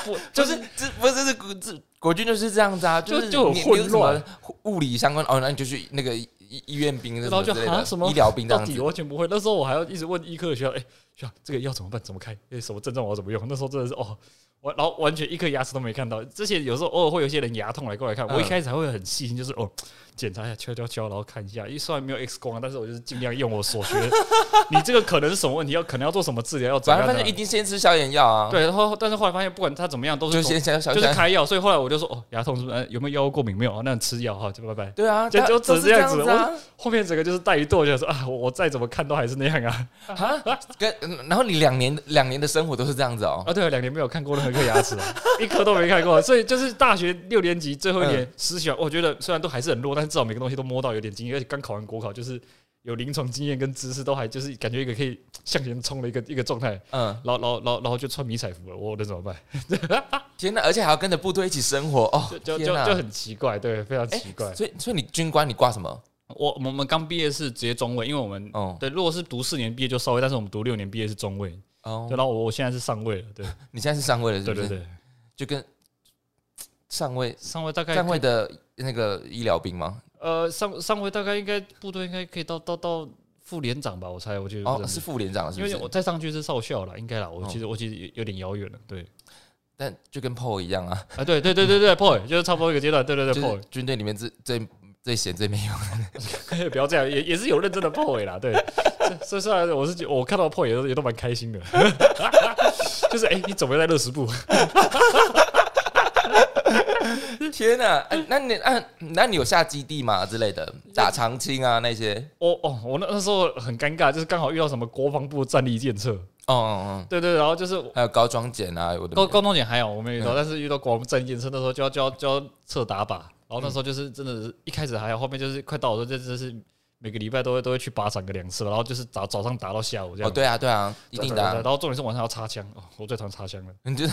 不就 *laughs* 就是是这不是这国这国军就是这样子啊，就是就很混乱物理相关哦，那你就去那个医医院兵然后就啊什么医疗兵这到底样子。完全不会。那时候我还要一直问医科的学校，哎、学校这个药怎么办？怎么开？哎、什么症状我要怎么用？那时候真的是哦，我然后完全一颗牙齿都没看到。之前有时候偶尔会有些人牙痛来过来看，嗯我一开始还会很细心，就是哦检查一下，敲敲敲，然后看一下。一虽然没有 X 光啊，但是我就是尽量用我所学。*laughs* 你这个可能是什么问题？要可能要做什么治疗？要怎么样？反正一定先吃消炎药啊，，对，然后但是后来发现，不管他怎么样，都是就是开药。所以后来我就说，哦，牙痛是不是、呃有没有药物过敏？没有，啊那吃药哈，就拜拜。对啊，就就他都是这样子子啊。后面整个就是带一剁，就想说啊，我我再怎么看都还是那样啊。啊，跟然后你两年两年的生活都是这样子哦。啊，对，两年没有看过任何一颗牙齿啊，*laughs* 一颗都没看过，所以就是大学六年级最后一年实习完，我觉得虽然都还是很弱，但是至少每个东西都摸到有点经验，而且刚考完国考，就是有临床经验跟知识，都还就是感觉一个可以向前冲的一个一个状态，嗯，然后然后然后然后就穿迷彩服了，我能怎么办？天哪，而且还要跟着部队一起生活哦 *laughs* 就，就就就很奇怪，对，非常哎奇怪。所以所以你军官你挂什么？我我们刚毕业是直接中尉，因为我们哦对，如果是读四年毕业就稍微，但是我们读六年毕业是中尉，哦对，，然后我我现在是上尉了，对 *laughs* 你现在是上尉了是不是？对对对，就跟上尉上尉大概上尉的那个医疗兵吗？呃，上上回大概应该部队应该可以到到到副连长吧，我猜，我觉得哦，是副连长是不是因为我？再上去是少校了，应该啦。我哦其实我其实有有点遥远了，对但就跟 PO 一样啊，*laughs* 啊，对对对对对 p o 就是差不多一个阶段，对对对就 p o 是军队里面最最最闲最没用。*laughs* 不要这样，也也是有认真的 p o 啦，对。*laughs* 所以虽然我是我看到 p o 也都也都蛮开心的，就是哎、你怎么在乐食部？*laughs* 天哪、哎那你那那你有下基地吗之类的？打长青啊那些？我哦，我那那时候很尴尬，就是刚好遇到什么国防部战力检测，哦哦对对，然后就是哦，还有高装检啊，我的高高装检还有，我没遇到，嗯但是遇到国防部战力建设那时候就要就要就要测打靶，然后那时候就是真的是一开始还好，后面就是快到的时候，就真的是每个礼拜都会都会去靶场个两次，然后就是早早上打到下午这样哦，样。对啊对啊，一定的然后重点是晚上要擦枪，哦，我最讨厌擦枪了，你就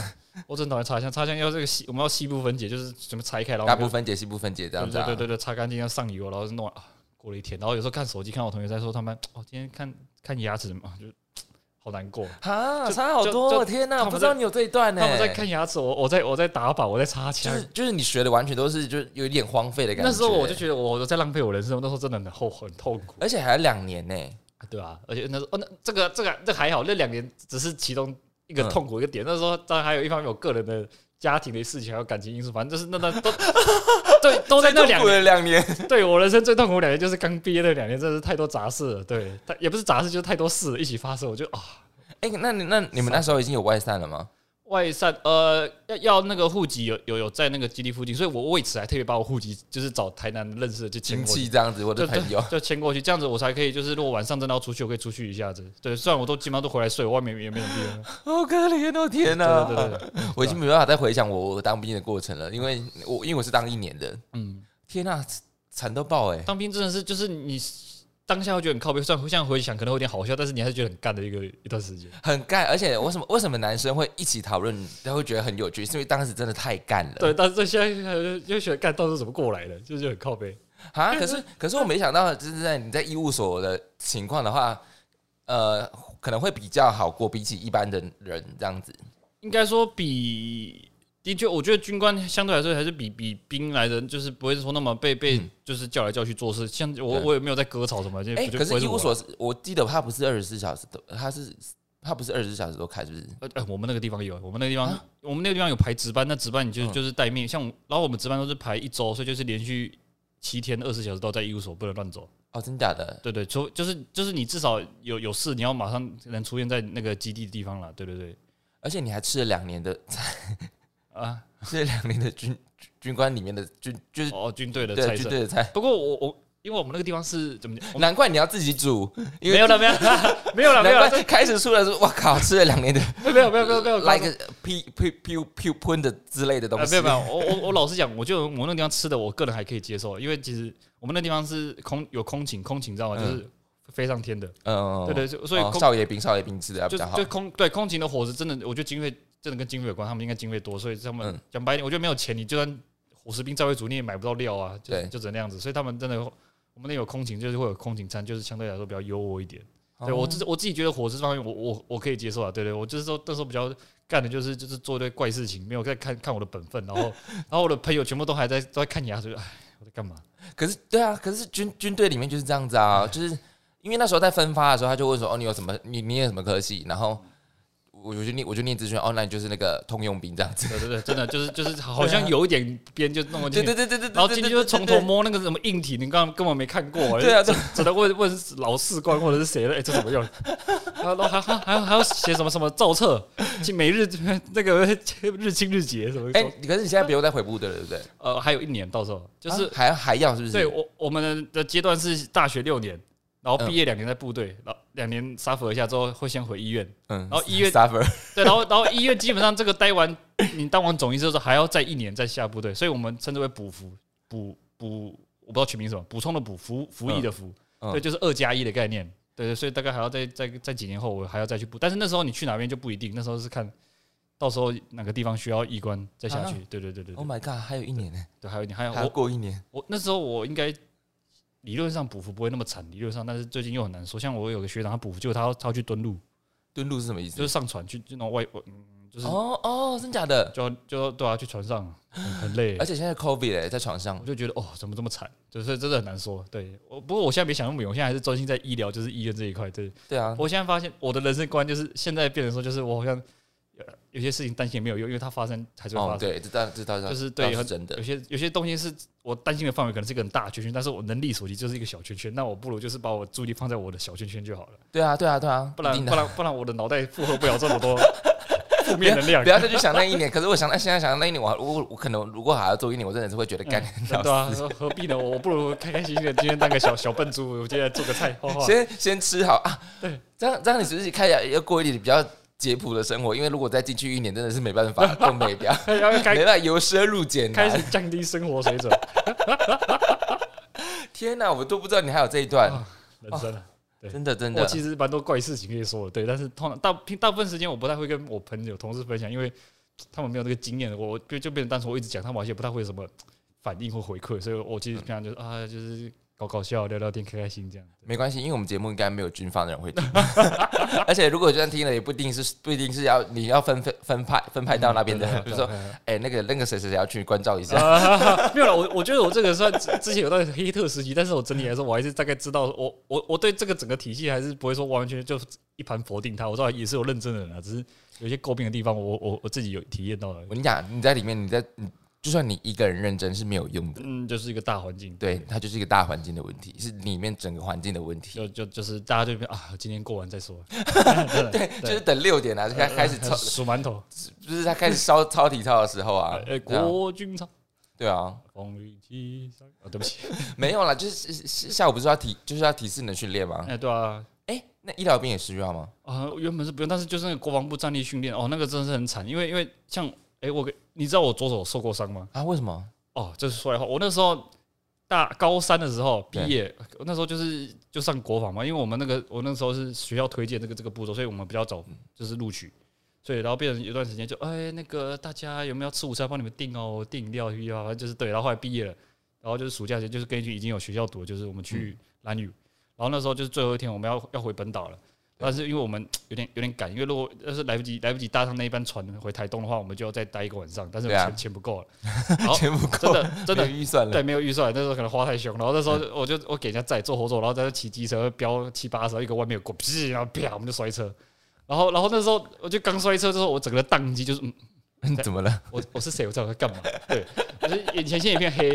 我真讨厌擦枪，擦枪要这个细，我们要细部分解，就是怎么拆开，然后大部分解细部分解这对样子、啊。对对对对，擦干净要上油，然后弄啊，过了一天，然后有时候看手机，看我同学在说他们哦，今天看看牙齿嘛，就好难过。啊，差好多！就天哪，我不知道你有这一段呢、他们在看牙齿，我我在我在打靶，我在插枪就是。就是你学的完全都是就有一点荒废的感觉。那时候我就觉得我在浪费我人生，那时候真的很后很痛苦。而且还有两年呢、对啊、而且那时候哦，那这个这个这还好，那两年只是其中一个嗯痛苦一个点。那时候当然还有一方面我个人的家庭的事情，还有感情因素，反正就是那那都 *laughs* 对都在那两年。的两年，*laughs* 对我人生最痛苦两年就是刚毕业那两年，真的是太多杂事了。对，但 *laughs* 也不是杂事，就是太多事一起发生。我就啊，哎、那你那你们那时候已经有外散了吗？外散呃要要那个户籍有有有在那个基地附近，所以我为此还特别把我户籍就是找台南认识的就迁亲过去戚这样子，或者对朋友，就迁过去，这样子我才可以，就是如果晚上真的要出去，我可以出去一下子。对，虽然我都基本上都回来睡，我外面也没什么地方。好可怜哦！天哪，对对对对，我已经没办法再回想我我当兵的过程了，因为我因为我是当一年的，嗯，天哪，惨到爆哎！当兵真的是就是你当下会觉得很靠背，虽然现在回想可能会有点好笑，但是你还是觉得很干的一个一段时间。很干，而且为什么为什么男生会一起讨论，他会觉得很有趣？是因为当时真的太干了。对，但是现在就就觉得干到底是怎么过来的，就是很靠背。*laughs* 啊，可是可是我没想到，就是在你在医务所的情况的话，呃，可能会比较好过，比起一般的人这样子。应该说比。的确，我觉得军官相对来说还是比比兵来的，就是不会说那么被被嗯就是叫来叫去做事。像我我也没有在割草什么，就哎、不就可是医务所是，我记得他不是二十四小时都，他是他不是二十四小时都开，是不是？呃，呃我们那个地方有，我们那个地方，啊我们那个地方有排值班，那值班你就嗯就是待命，像然后我们值班都是排一周，所以就是连续七天二十四小时都在医务所，不能乱走。哦，真假的？对对，除就是就是你至少有有事，你要马上能出现在那个基地的地方了。对对对，而且你还吃了两年的，啊，吃了两年的军军 *laughs* 军官里面的军，就是哦，军队的对菜色。军队的菜。不过我我因为我们那个地方是怎么讲？我们难怪你要自己煮，因为没有了没有了 *laughs* 没有了没有了怪开始出来说，哇靠，吃了两年的，没有没有没有没有来个噗噗噗噗喷的之类的东西。呃没有没有，我我我老实讲，我就我那个地方吃的，我个人还可以接受，因为其实我们那地方是空有空勤，空勤知道吗？嗯就是飞上天的。嗯，对对，所所以哦空少爷兵少爷兵吃的要比较好就就。空对空勤的伙食真的，我觉得经费真的跟经费有关，他们应该经费多，所以他们嗯讲白一点，我觉得没有钱，你就算伙食兵再会煮，你也买不到料啊，就就只能那样子。所以他们真的，我们那有空勤，就是会有空勤餐，就是相对来说比较优渥一点。对我哦自我自己觉得伙食方面我，我我可以接受啊。对对，我就是说那时候比较干的就是就是做一堆怪事情，没有在看看我的本分，然后 *laughs* 然后我的朋友全部都还在都在看牙，所以哎，我在干嘛？可是对啊，可是军军队里面就是这样子啊，就是因为那时候在分发的时候，他就问说，哦，你有什么，你你有什么科系？然后我我就念我就念资讯，哦，那你就是那个通用兵这样子。对对对，真的就是就是好像有一点边就弄进去对对对对对，然后今天就从头。摸那个什么硬体，你刚刚根本没看过，对啊对只能问问老士官或者是谁了，哎，这怎么用？然后还还还还要写什么什么造册，去每日那个日清日结什么？哎，可是你现在不用再回部队了，对不对？呃，还有一年到时候就是啊还还要是不是？对我我们的阶段是大学六年，然后嗯毕业两年在部队，然后两年 suffer 一下之后会先回医院，嗯，然后医院 suffer 对，然后然后医院基本上这个待完，你当完总医师之后还要再一年再下部队，所以我们称之为补服补补，我不知道取名什么，补充的补服服役的服，嗯对，就是二加一的概念，对对，所以大概还要再再再几年后我还要再去补，但是那时候你去哪边就不一定，那时候是看到时候哪个地方需要医官再下去，啊对对对对，Oh，my god，还有一年呢，对，还有一年还有过一年。我那时候我应该理论上补服不会那么惨，理论上，但是最近又很难说，像我有个学长他补服，结果他要他要去蹲路，蹲路是什么意思？就是上船去就那种外嗯就是哦哦，真假的？就就对啊，去船上很很累而，且现在 COVID 哎，在船上我，就觉得哦，怎么这么惨？就是真的很难说。对，我不过我现在没想那么远，我现在还是专心在医疗，就是医院这一块。对对啊，我现在发现我的人生观就是现在变成说，就是我好像呃有些事情担心也没有用，因为它发生还是会发生。哦对，就是对很真的有。些有些东西是我担心的范围可能是一个很大的圈圈，但是我能力所及就是一个小圈圈，那我不如就是把我注意力放在我的小圈圈就好了，对啊，对啊，对啊，不然。不然 *laughs* 不然我的脑袋负荷不了这么多负面能量不。要再去想那一年。可是我想到现在想到那一年，我我我可能如果还要做一年，我真的是会觉得干 *laughs* 嗯对啊，何何必呢？我不如开开心心的今天当个小小笨猪，我今天做个菜，*laughs* 画画。先先吃好啊。对，这样这样你是不是开始要过一点比较简朴的生活？因为如果再进去一年，真的是没办法，*laughs* 都没掉，没办法由奢入俭开。始降低生活水准，*laughs* 天哪，我都不知道你还有这一段，啊人生啊。对真的真的。我其实蛮多怪事情可以说的，对，但是通常大大部分时间我不太会跟我朋友、同事分享，因为他们没有那个经验，我就就变成单纯我一直讲，他们好像也不太会有什么反应或回馈，所以我其实平常就是啊，就是搞搞笑、聊聊天、开开心这样。没关系，因为我们节目应该没有军方的人会听，*laughs* 而且如果就算听了，也不一定是不一定是要你要分分分派分派到那边的，比如说，哎，那个那个谁谁谁要去关照一下。*laughs* 没有了，我我觉得我这个算之前有段黑特时期，但是我整体来说，我还是大概知道，我我我对这个整个体系还是不会说完完全全就一盘否定它。我知道也是有认真的人啊，只是有些诟病的地方，我我我自己有体验到了。我跟你讲，你在里面，你在你。就算你一个人认真是没有用的，嗯，就是一个大环境，对，它就是一个大环境的问题，是里面整个环境的问题。就就就是大家这边啊，今天过完再说。*laughs* 对，就是等六点啊，开开始操数馒头，就是他开始烧操体操的时候啊。哎，国军操。对啊。啊，对不起，*laughs* 没有啦，就是下午不是要体，就是要体适能训练吗？哎，对啊。哎，那医疗兵也需要吗？啊，原本是不用，但是就是那个国防部战力训练，哦，那个真的是很惨，因为因为像。哎，我给你知道我左手受过伤吗？啊，为什么？哦，这是说来话。我那时候大高三的时候毕业，那时候就是就上国防嘛，因为我们那个我那时候是学校推荐这个这个步骤，所以我们比较早就是录取，所以然后变成有段时间就哎那个大家有没有吃午餐？帮你们订哦，订饮料去啊，就是对。然后后来毕业了，然后就是暑假前就是根据已经有学校读，就是我们去蓝屿，然后那时候就是最后一天我们要要回本岛了。但是因为我们有点有点赶，因为如果要是来不及来不及搭上那一班船回台东的话，我们就要再待一个晚上。但是钱钱不够了，*laughs* 钱不够，真的真的预算了。对，没有预算，那时候可能花太凶。然后那时候我就我给人家载坐后座，然后在那骑机车飙七八十，一个外面有过，屁，然后啪我们就摔车。然后然后那时候我就刚摔车之后，我整个宕机，就是嗯。*laughs* 怎么了？我我是谁？我知道我在干嘛？对，我就眼前先一片黑，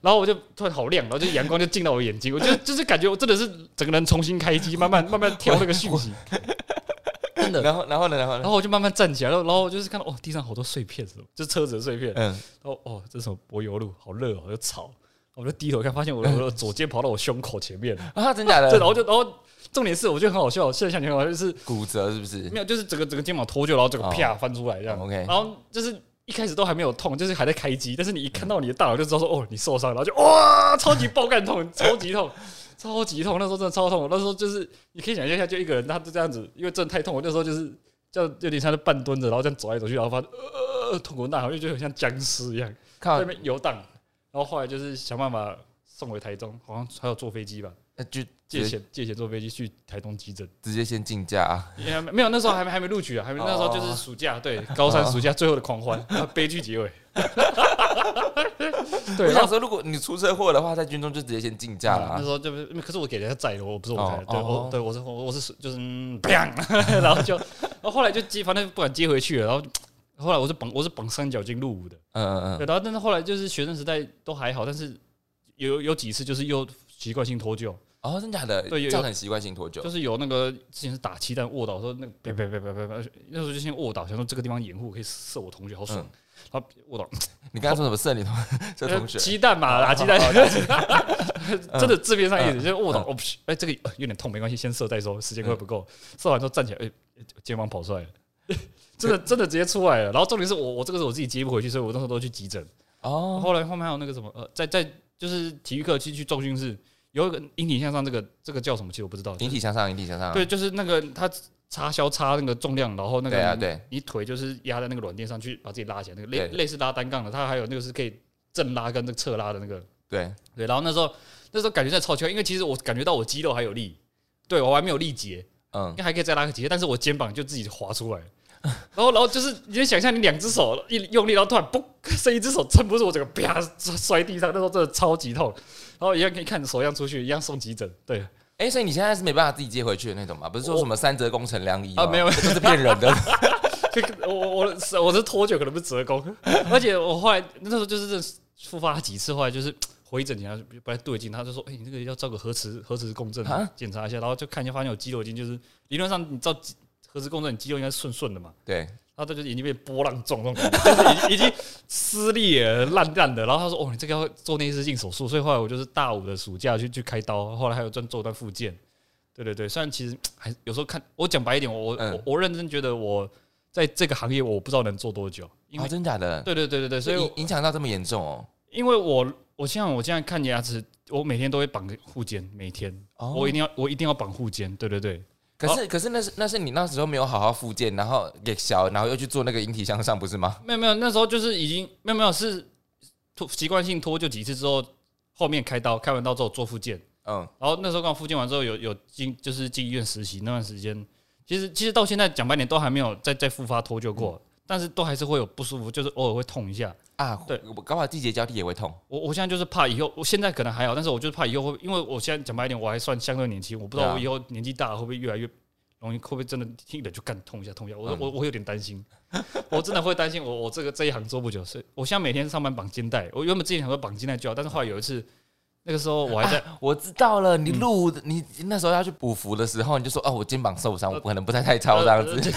然后我就突然好亮，然后就阳光就进到我眼睛，我就就是感觉我真的是整个人重新开机，慢慢慢慢挑那个讯息，真的。然后然后呢？然后然后我就慢慢站起来，然后然后就是看到哦，地上好多碎片，什么？就是车子的碎片。嗯。然后哦，这是什么柏油路？好热哦，又吵。我就低头看，发现我的我的左肩跑到我胸口前面啊！真假的？*laughs* 然后就然后。重点是，我觉得很好笑。现在想起来，就是骨折是不是？没有，就是整个整个肩膀脱臼，然后整个啪翻出来这样。OK，然后就是一开始都还没有痛，就是还在开机。但是你一看到你的大脑，就知道说哦，你受伤，然后就哇，超级爆干痛，*laughs* 超级痛，超级痛。那时候真的超痛。那时候就是你可以想象一下，就一个人，他就这样子，因为真的太痛。我那时候就是叫有点像是半蹲着，然后这样走来走去，然后发现呃痛苦大，好像就很像僵尸一样，在那边游荡。然后后来就是想办法送回台中，好像还有坐飞机吧。那就借钱借钱坐飞机去台东急诊，直接先竞价啊。*laughs* 没有，那时候还没还没录取啊，还没那时候就是暑假，对，高三暑假最后的狂欢，悲剧结尾。*laughs* 对，那时候如果你出车祸的话，在军中就直接先竞价了。那时候就是可是我给人家载的，我不是我载，对，我对我是我是就是砰，*laughs* 然后就，然后后来就接，反正不敢接回去了。然后后来我是绑我是绑三角巾入伍的，嗯嗯嗯。对，然后但是后来就是学生时代都还好，但是有有几次就是又习惯性脱臼。哦，真假的？对，有很习惯性脱臼，就是有那个之前是打气弹卧倒，说那个别别别别别别，那时候就先卧倒，想说这个地方掩护可以射我同学，好爽。然后卧倒，你刚刚说什么射你同 *laughs* 这同学？鸡蛋嘛，打鸡蛋，*laughs* 真的字面上意思就是卧倒。哦，哎，这个有点痛，没关系，先射再说，时间快不够。射完之后站起来，哎，肩膀跑出来了，*laughs* 真的真的直接出来了。然后重点是我我这个是我自己接不回去，所以我那时候都去急诊。哦，后来后面还有那个什么呃，在在就是体育课去去重训室。有一个引体向上，这个这个叫什么？其实我不知道。引体向上，引体向上。对，就是那个它插销插那个重量，然后那个对啊，对，你腿就是压在那个软垫上去把自己拉起来，那个类类似拉单杠的，它还有那个是可以正拉跟那个侧拉的那个。对对，然后那时候那时候感觉在超强，因为其实我感觉到我肌肉还有力，对我还没有力竭，嗯，还可以再拉个几节，但是我肩膀就自己滑出来。然后，然后就是你就想象你两只手一用力，然后突然 *laughs* 嘣，剩一只手撑不住，我整个啪摔地上。那时候真的超级痛。然后一样可以看手一样出去，一样送急诊。对，哎，所以你现在是没办法自己接回去的那种嘛？不是说什么三折工程良医啊？没有，这是骗人的。*laughs* 我我是我是拖久，可能不是折工。*laughs* 而且我后来那时候就是复发几次，后来就是回诊，然后不太对劲，他就说：“哎，你这个要照个核磁核磁共振检查一下。”然后就看一下，发现有肌肉筋，就是理论上你照。核磁共振，你肌肉应该顺顺的嘛？对，他这就是已经被波浪撞撞，*laughs* 就是已已经撕裂烂烂的。然后他说：“哦，你这个要做内视镜手术。”所以后来我就是大五的暑假去去开刀，后来还有专做段复健。对对对，虽然其实 *tsk* 还有时候看我讲白一点，我我我认真觉得我在这个行业我不知道能做多久，因为真假的？对对对对对，所以影响到这么严重哦。因为我我像我现在看牙齿，我每天都会绑个护肩，每天我一定要我一定要绑护肩。对对对。可是可是那是那是你那时候没有好好复健，然后给小，然后又去做那个引体向上，不是吗？没有没有，那时候就是已经没有没有是脱习惯性脱臼几次之后，后面开刀，开完刀之后做复健，嗯，然后那时候刚复健完之后有有进就是进医院实习那段时间，其实其实到现在讲白点都还没有再再复发脱臼过，但是都还是会有不舒服，就是偶尔会痛一下。啊，对我搞不好季节交替也会痛。我我现在就是怕以后，我现在可能还好，但是我就是怕以后会，因为我现在讲白一点，我还算相对年轻，我不知道我以后年纪大了会不会越来越容易，会不会真的听着就干痛一下痛一下，我、嗯我我有点担心，我真的会担心我我这个这一行做不久，所以我现在每天上班绑肩带，我原本之前想说绑肩带就好，但是后来有一次，那个时候我还在，我知道了，嗯你录的你那时候要去补服的时候，你就说哦，我肩膀受伤，我可能不太太操这样子。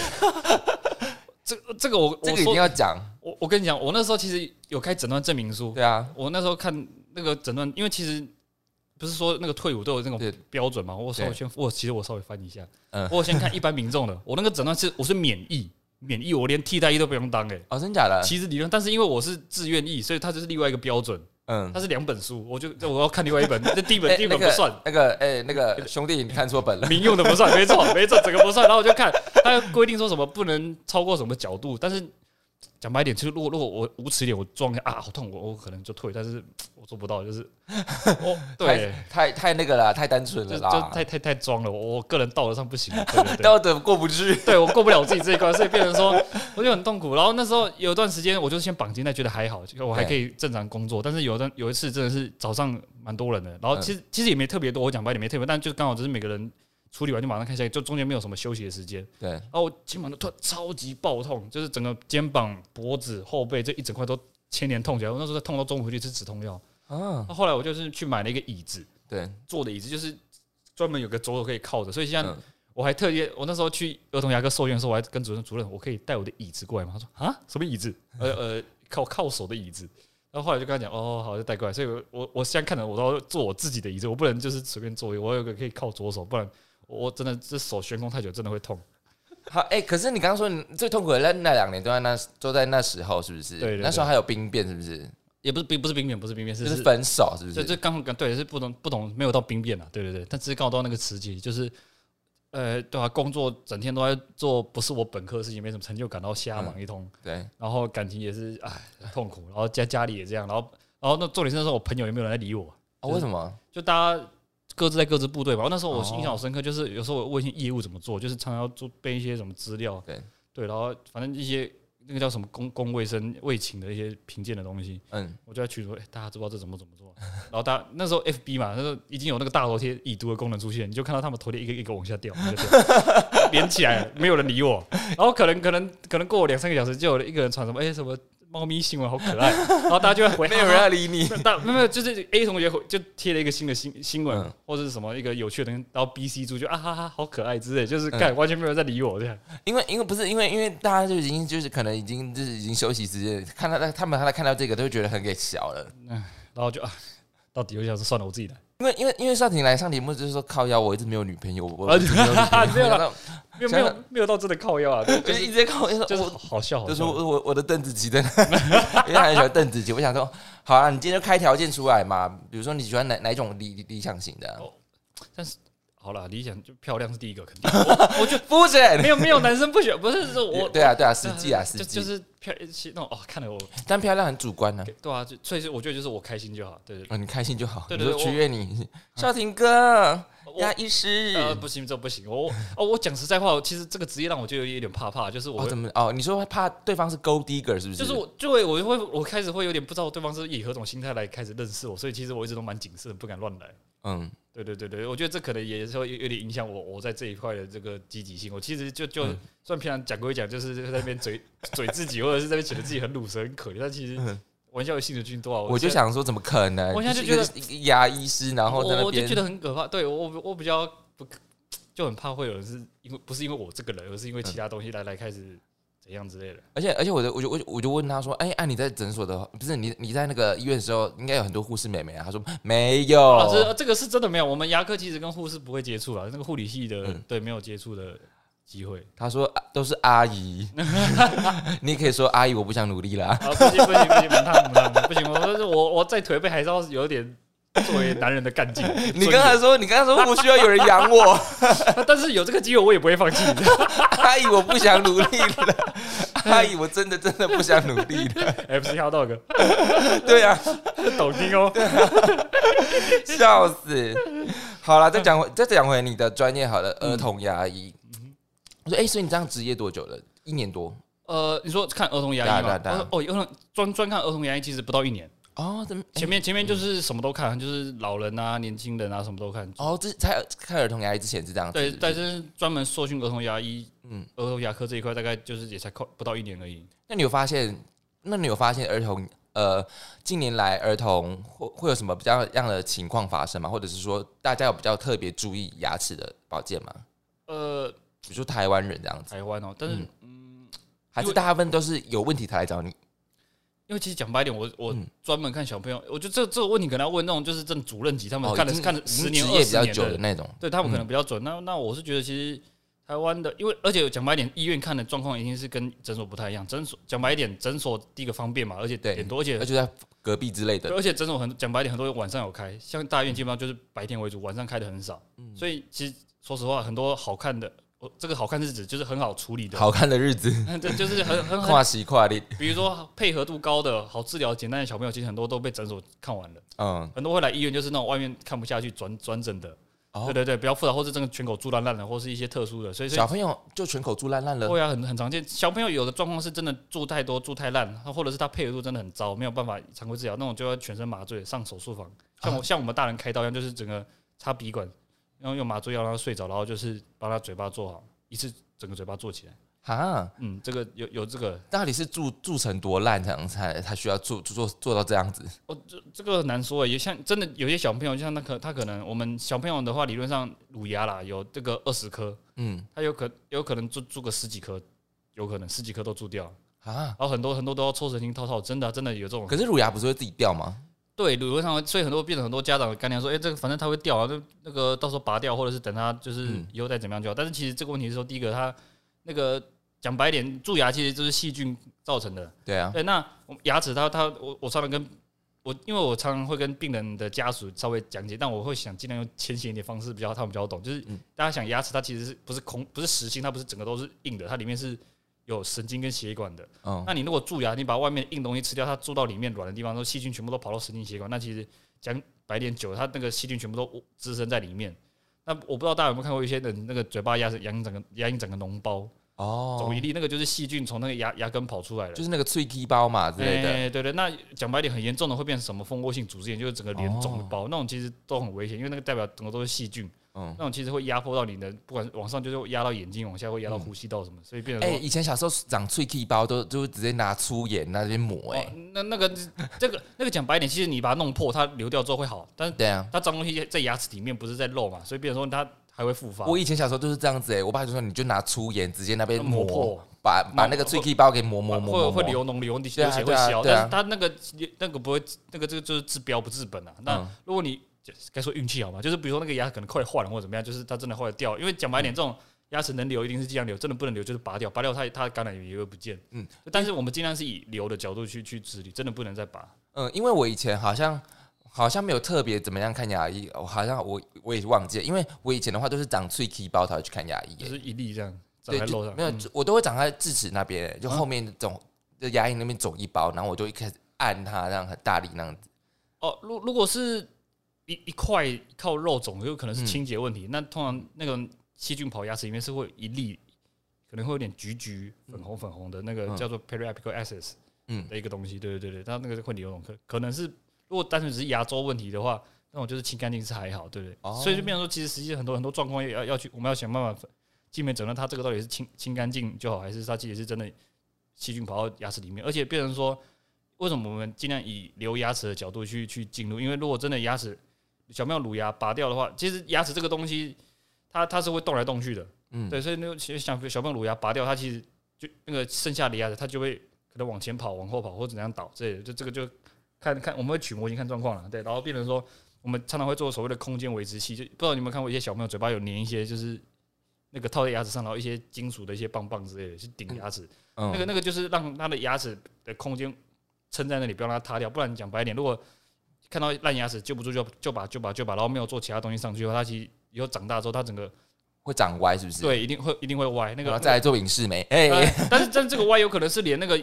这这个我这个一定要讲，我我跟你讲，我那时候其实有开诊断证明书，对啊，我那时候看那个诊断，因为其实不是说那个退伍都有那种标准嘛，我稍微先我其实我稍微翻一下，嗯。我先看一般民众的，我那个诊断是我是免疫，免疫我连替代役都不用当哎、哦，真假的？其实理论，但是因为我是自愿役，所以它就是另外一个标准，嗯它，是两本书，我就我要看另外一本，*laughs* 这第一本哎第一本不算，那个哎，那个兄弟，你看错本了。民用的不算，没错没错，整个不算。然后我就看它规定说什么不能超过什么角度，但是讲白一点，就是如果如果我无耻一点，我装一下啊好痛，我我可能就退，但是 *laughs* 我做不到，就是我对。太太那个了，太单纯就就了啦，太太太装了，我我个人道德上不行，对对对，道德过不去。*laughs* 对我过不了我自己这一关，所以变成说 *laughs* 我就很痛苦。然后那时候有段时间，我就先绑金带，觉得还好，就我还可以正常工作。但是有段有一次真的是早上蛮多人的，然后其实其实也没特别多，我讲白点没特别，但就刚好只是每个人处理完就马上看下来，就中间没有什么休息的时间。对，然后我肩膀就突然超级爆痛，就是整个肩膀、脖子、后背这一整块都牵连痛起来。我那时候在痛到中午回去吃止痛药。啊，后来我就是去买了一个椅子，对，坐的椅子，就是专门有个左手可以靠着，所以现在嗯我还特意，我那时候去儿童牙科受验的时候，我还跟主任主任，我可以带我的椅子过来吗？他说啊，什么椅子？呃呃，靠靠手的椅子。然后后来就跟他讲，哦，好，就带过来。所以我，我我现在看着我都要坐我自己的椅子，我不能就是随便坐，我有个可以靠左手，不然我真的这手悬空太久，真的会痛。好，哎，可是你刚刚说你最痛苦的那那两年都在那都在那时候，是不是？对对对那时候还有兵变，是不是？也不是兵不是兵变，不是兵变，是就是分手，是不这是？这刚好对是不同不同，没有到兵变啊，对对对，但只是刚好到那个时期，就是呃，对啊，工作整天都在做不是我本科的事情，没什么成就感，然后瞎忙一通，对，然后感情也是唉痛苦，然后家家里也这样，然后然后那重点是那时候我朋友也没有人来理我，哦，为什么？就大家各自在各自部队吧。那时候我哦印象好深刻，就是有时候我问一些业务怎么做，就是常常要做背一些什么资料，对对，然后反正一些那个叫什么公公卫生卫勤的一些评鉴的东西，嗯，我就在群里说，哎、大家知不知道这怎么怎么做？然后大家那时候 FB 嘛，那时候已经有那个大头贴已读的功能出现，你就看到他们头贴一个一个往下掉，连起来，没有人理我。然后可能可能可能过两三个小时，就有一个人传什么，哎、什么猫咪新闻好可爱，*laughs* 然后大家就会回，没有人要理你。大没有，就是 A 同学回就贴了一个新的新新闻，嗯或者是什么一个有趣的东西，然后 B、C 组就啊哈哈好可爱之类，就是嗯、完全没有人在理我这样。因为因为不是因为因为大家就已经就是可能已经就是已经休息时间，看到他们他看到这个都会觉得很给小了。然后就啊，到底我想说算了，我自己来。因为因为因为少婷来上节目就是说靠腰，我一直没有女朋友，我 *laughs* 啊一直没有没有没有没有到真的靠腰啊，*laughs* 就是一直在靠腰，就是我好笑。就是我我我的邓紫棋真的，*laughs* 因为他很喜欢邓紫棋，我想说，好啊，你今天就开条件出来嘛，比如说你喜欢哪哪种理理理想型的啊？哦好了，理想就漂亮是第一个，肯定。我 *laughs* 我就肤浅没，有没有男生不喜欢，不是是我对啊对啊，实际啊实就就，是漂那种哦，看了我但漂亮很主观呢。对啊，就所以是我觉得就是我开心就好，对对對。哦，你开心就好，你对对对说取悦你，少廷哥，我牙医师，呃不行，这不行。我 *laughs* 哦，我讲实在话，其实这个职业让我就有一点怕怕，就是我哦怎么哦？你说怕对方是 gold digger 是不是？就是我就会我就会我开始会有点不知道对方是以何种心态来开始认识我，所以其实我一直都蛮谨慎，不敢乱来。嗯对对对对，我觉得这可能也是会有有点影响我我在这一块的这个积极性。我其实就就算平常讲归讲，就是在那边嘴嘴自己，或者是在那边觉得自己很鲁蛇很可怜，但其实嗯玩笑性质君多啊。我就想说怎么可能？我现在就觉得牙医师，然后我我就觉得很可怕。对我我我比较不就很怕会有人是因为不是因为我这个人，而是因为其他东西来来开始怎样之类的。而且而且我就我就我就我就问他说，哎、啊你在诊所的不是你你在那个医院的时候，应该有很多护士妹妹啊？他说没有，老师，这个是真的没有。我们牙科其实跟护士不会接触了，那个护理系的、嗯对没有接触的机会。他说、啊都是阿姨，*laughs* 你也可以说阿姨，我不想努力啦。啊，不行不行不行，满堂满堂，不行！我说我我在颓废，还是要有点作为男人的干劲。*laughs* 你刚才说你刚才说我需要有人养我，*laughs* 但是有这个机会，我也不会放弃。阿姨我不想努力了，阿姨，我真的真的不想努力了。FC Hot Dog 对啊，抖音哦。笑死。好了，再讲回再讲回你的专业好了，儿童牙医。我说，哎，所以你这样职业多久了？一年多。呃，你说看儿童牙医吗？对啊啊啊哦，儿童专专看儿童牙医，其实不到一年。哦，怎么前面前面就是什么都看，就是老人啊、年轻人啊，什么都看。哦，这才看儿童牙医之前是这样子。对，但是是专门受训儿童牙医，嗯嗯，儿童牙科这一块大概就是也才靠不到一年而已。那你有发现？那你有发现儿童呃，近年来儿童会会有什么比较样的情况发生吗？或者是说大家有比较特别注意牙齿的保健吗？呃，比如说台湾人这样子，台湾哦，但是嗯还是大部分都是有问题才来找你？因为其实讲白一点，我我嗯专门看小朋友，我觉得这这个问题可能要问那种就是正主任级，他们哦，看的是看了十年、二十年较久的的，那种。对他们可能嗯比较准。那那我是觉得其实台湾的，因为而且讲白一点，医院看的状况一定是跟诊所不太一样。诊所讲白一点，诊所第一个方便嘛，而且对点多，而且而且在隔壁之类的，。而且诊所很讲白一点，很多晚上有开，像大医院基本上就是白天为主，晚上开的很少。嗯所以其实说实话，很多好看的，我这个好看日子就是很好处理的，好看的日子，*laughs* 这就是很很很，跨喜跨力，*laughs* 比如说配合度高的、好治疗、简单的小朋友，其实很多都被诊所看完了，嗯，很多会来医院就是那种外面看不下去转转诊的，哦。对对对，比较复杂，或是真的全口蛀烂烂的，或是一些特殊的，所以所以小朋友就全口蛀烂烂了。会啊，很很常见。小朋友有的状况是真的蛀太多、蛀太烂，或者是他配合度真的很糟，没有办法常规治疗，那种就要全身麻醉上手术房。像我、像我们大人开刀一样，就是整个插鼻管，然后用麻醉药让他睡着，然后就是帮他嘴巴做好，一次整个嘴巴做起来。哈，嗯，这个有有这个，到底是蛀蛀成多烂才能才才需要做做做到这样子？哦，这这个很难说也像真的有些小朋友，就像那可他可能我们小朋友的话，理论上乳牙啦有这个二十颗，嗯他有可有可能蛀蛀个十几颗，有可能十几颗都蛀掉，啊，然后很多很多都要抽神经套套，真的啊、真的有这种。可是乳牙不是会自己掉吗？对，理论上，所以很多变成很多家长的概念说，哎、这个反正它会掉啊，那那个到时候拔掉，或者是等它就是嗯以后再怎么样就好。但是其实这个问题是说，第一个它那个讲白一点，蛀牙其实就是细菌造成的。对啊，对，那我牙齿它它我我常常跟我，因为我常常会跟病人的家属稍微讲解，但我会想尽量用浅显一点方式，比较他们比较懂。就是嗯大家想牙齿它其实是不是空不是实心，它不是整个都是硬的，它里面是有神经跟血管的。嗯那你如果蛀牙，你把外面硬东西吃掉，它蛀到里面软的地方，都细菌全部都跑到神经血管，那其实讲白点久了，它那个细菌全部都滋生在里面。那我不知道大家有没有看过一些人那个嘴巴牙齿牙龈整个牙龈整个脓包哦肿一，粒，那个就是细菌从那个牙牙根跑出来了。就是那个脆皮包嘛之类的。哎对对，那讲白一点，很严重的会变成什么蜂窝性组织炎，就是整个脸肿的哦包，那种其实都很危险，因为那个代表整个都是细菌，嗯，那种其实会压迫到你的，不管往上就是会压到眼睛，往下会压到呼吸道什么，所以变成哎、说以前小时候长脆皮包都就直接拿粗盐那边抹、哎、哦，那那个这个那个讲白一点，其实你把它弄破，它流掉之后会好，但是对啊，它脏东西在牙齿里面，不是在漏嘛，所以变成说它还会复发。我以前小时候就是这样子、哎，我爸就说你就拿粗盐直接那边抹，磨破，把把那个脆皮包给磨磨磨会。会流脓流流血对啊会消，对啊它那个那个不会，那个这个就是治标不治本啊。那嗯如果你该说运气好嘛，就是比如说那个牙可能快换了或者怎么样，就是它真的后来掉，因为讲白点，这种牙齿能留一定是尽量留，真的不能留就是拔掉，拔掉它它的感染源也会不见。嗯嗯，但是我们尽量是以留的角度去去治理，真的不能再拔。嗯，因为我以前好像好像没有特别怎么样看牙医，我好像我我也忘记了，因为我以前的话都是长脆皮包才会去看牙医、哎就是一粒这样在肉上，没有，嗯我都会长在智齿那边、哎就后面肿，就牙龈那边肿一包，然后我就一开始按它，这样很大力那样子。哦，如如果是一一块靠肉肿，有可能是嗯清洁问题。那通常那个细菌跑牙齿里面是会有一粒，可能会有点橘橘、粉红粉红的那个嗯叫做 periapical access 嗯的一个东西。对对对对，它那个会流脓，可可能是如果单纯只是牙周问题的话，那种就是清干净是还好，对不对？哦所以就变成说，其实实际很多很多状况要要去，我们要想办法尽面诊断它这个到底是清清干净就好，还是它其实是真的细菌跑到牙齿里面，而且变成说。为什么我们尽量以留牙齿的角度去去进入？因为如果真的牙齿小朋友乳牙拔掉的话，其实牙齿这个东西，它它是会动来动去的，嗯，对，所以那个其实小小朋友乳牙拔掉，它其实就那个剩下的牙齿，它就会可能往前跑、往后跑或者怎样倒之类的，就这个就看看我们会取模型看状况了，对，然后变成说我们常常会做所谓的空间维持器，就不知道你有没有看过一些小朋友嘴巴有粘一些就是那个套在牙齿上，然后一些金属的一些棒棒之类的去顶牙齿，嗯。那个那个就是让他的牙齿的空间撑在那里，不要让它塌掉。不然讲白一点，如果看到烂牙齿救不住就就把就把就把，然后没有做其他东西上去的话，它其实以后长大之后，它整个会长歪，是不是？，对，一定会一定会歪。那个后再来做影视美，哎、呃但是但是这个歪有可能是连那个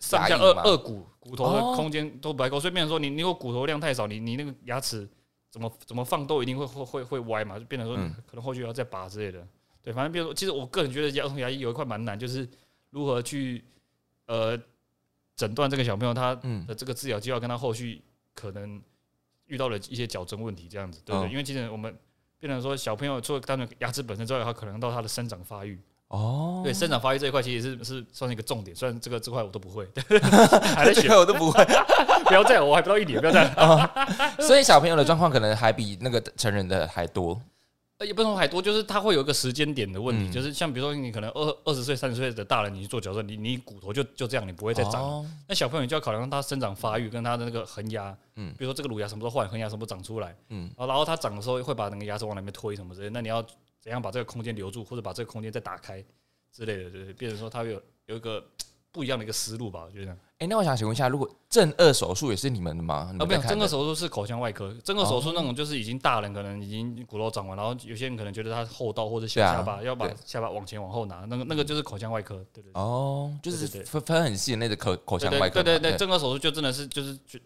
上下牙龈嘛颚颚骨骨头的哦空间都不太够，所以变成说你你如果骨头量太少，你你那个牙齿怎么怎么放都一定会会会会歪嘛，就变成说嗯可能后续要再拔之类的。对，反正比如说，其实我个人觉得儿童牙医有一块蛮难，就是如何去呃诊断这个小朋友他嗯的这个治疗计划跟他后续可能遇到了一些矫正问题这样子，对不对？嗯因为其实我们变成说小朋友除了单纯牙齿本身之外，他可能到他的生长发育。哦，对生长发育这一块，其实是是算是一个重点。虽然这个这块我都不会，*laughs* 还在学，我都不会。*laughs* 不要这样，我还不到一年，不要这样。*laughs* 所以小朋友的状况可能还比那个成人的还多。呃也不能说还多，就是它会有一个时间点的问题，嗯就是像比如说你可能二二十岁、三十岁的大人，你去做矫正，你你骨头就就这样，你不会再长。哦那小朋友就要考量他生长发育跟他的那个恒牙，嗯比如说这个乳牙什么时候换，恒牙什么时候长出来，嗯，然后然后他长的时候会把那个牙齿往里面推什么之类的，那你要怎样把这个空间留住，或者把这个空间再打开之类的，对对，变成说他有有一个不一样的一个思路吧，我觉得。哎、那我想请问一下，如果正二手术也是你们的吗？不正颌手术是口腔外科，正颌手术哦那种就是已经大人可能已经骨头长完，然后有些人可能觉得他后倒或者下巴，要把下巴往前往后拿，那个那个就是口腔外科，对对对。哦，就是分分很细的那个口口腔外科嘛。对对对，正颌手术就真的是就是就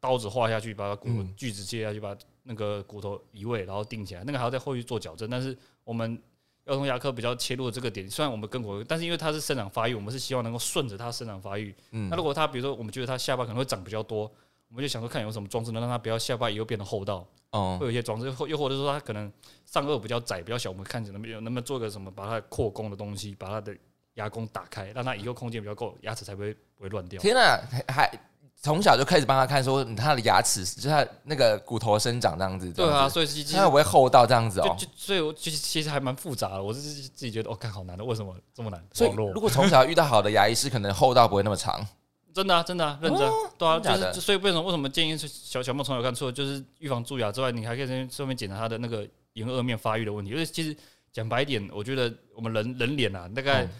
刀子划下去，把骨锯子切下去，把那个骨头移位，然后定起来，那个还要在后续做矫正。但是我们儿童牙科比较切入的这个点，虽然我们跟国，但是因为它是生长发育，我们是希望能够顺着它生长发育。嗯那如果他比如说我们觉得他下巴可能会长比较多，我们就想说看有什么装置能让他不要下巴以后变得厚道。哦会有一些装置，或又或者说它可能上颚比较窄、比较小，我们看起来能不能能不能做个什么，把它扩弓的东西，把它的牙弓打开，让它以后空间比较够，牙齿才不会不会乱掉。天哪、还还从小就开始帮他看说他的牙齿，就是他那个骨头生长这样子。对啊，所以其实他会不会厚到这样子哦？就就所以我其实其实还蛮复杂的，我是自己觉得哦，看好难的，为什么这么难？所以如果从小遇到好的牙医师，可能厚道不会那么长。*laughs* 真的啊，真的啊，认真啊、对啊，就是所以为什么为什么建议小小梦从小看错，就是预防蛀牙之外，你还可以在顺便检查他的那个眼颚面发育的问题。因为其实讲白一点，我觉得我们人人脸啊，大概嗯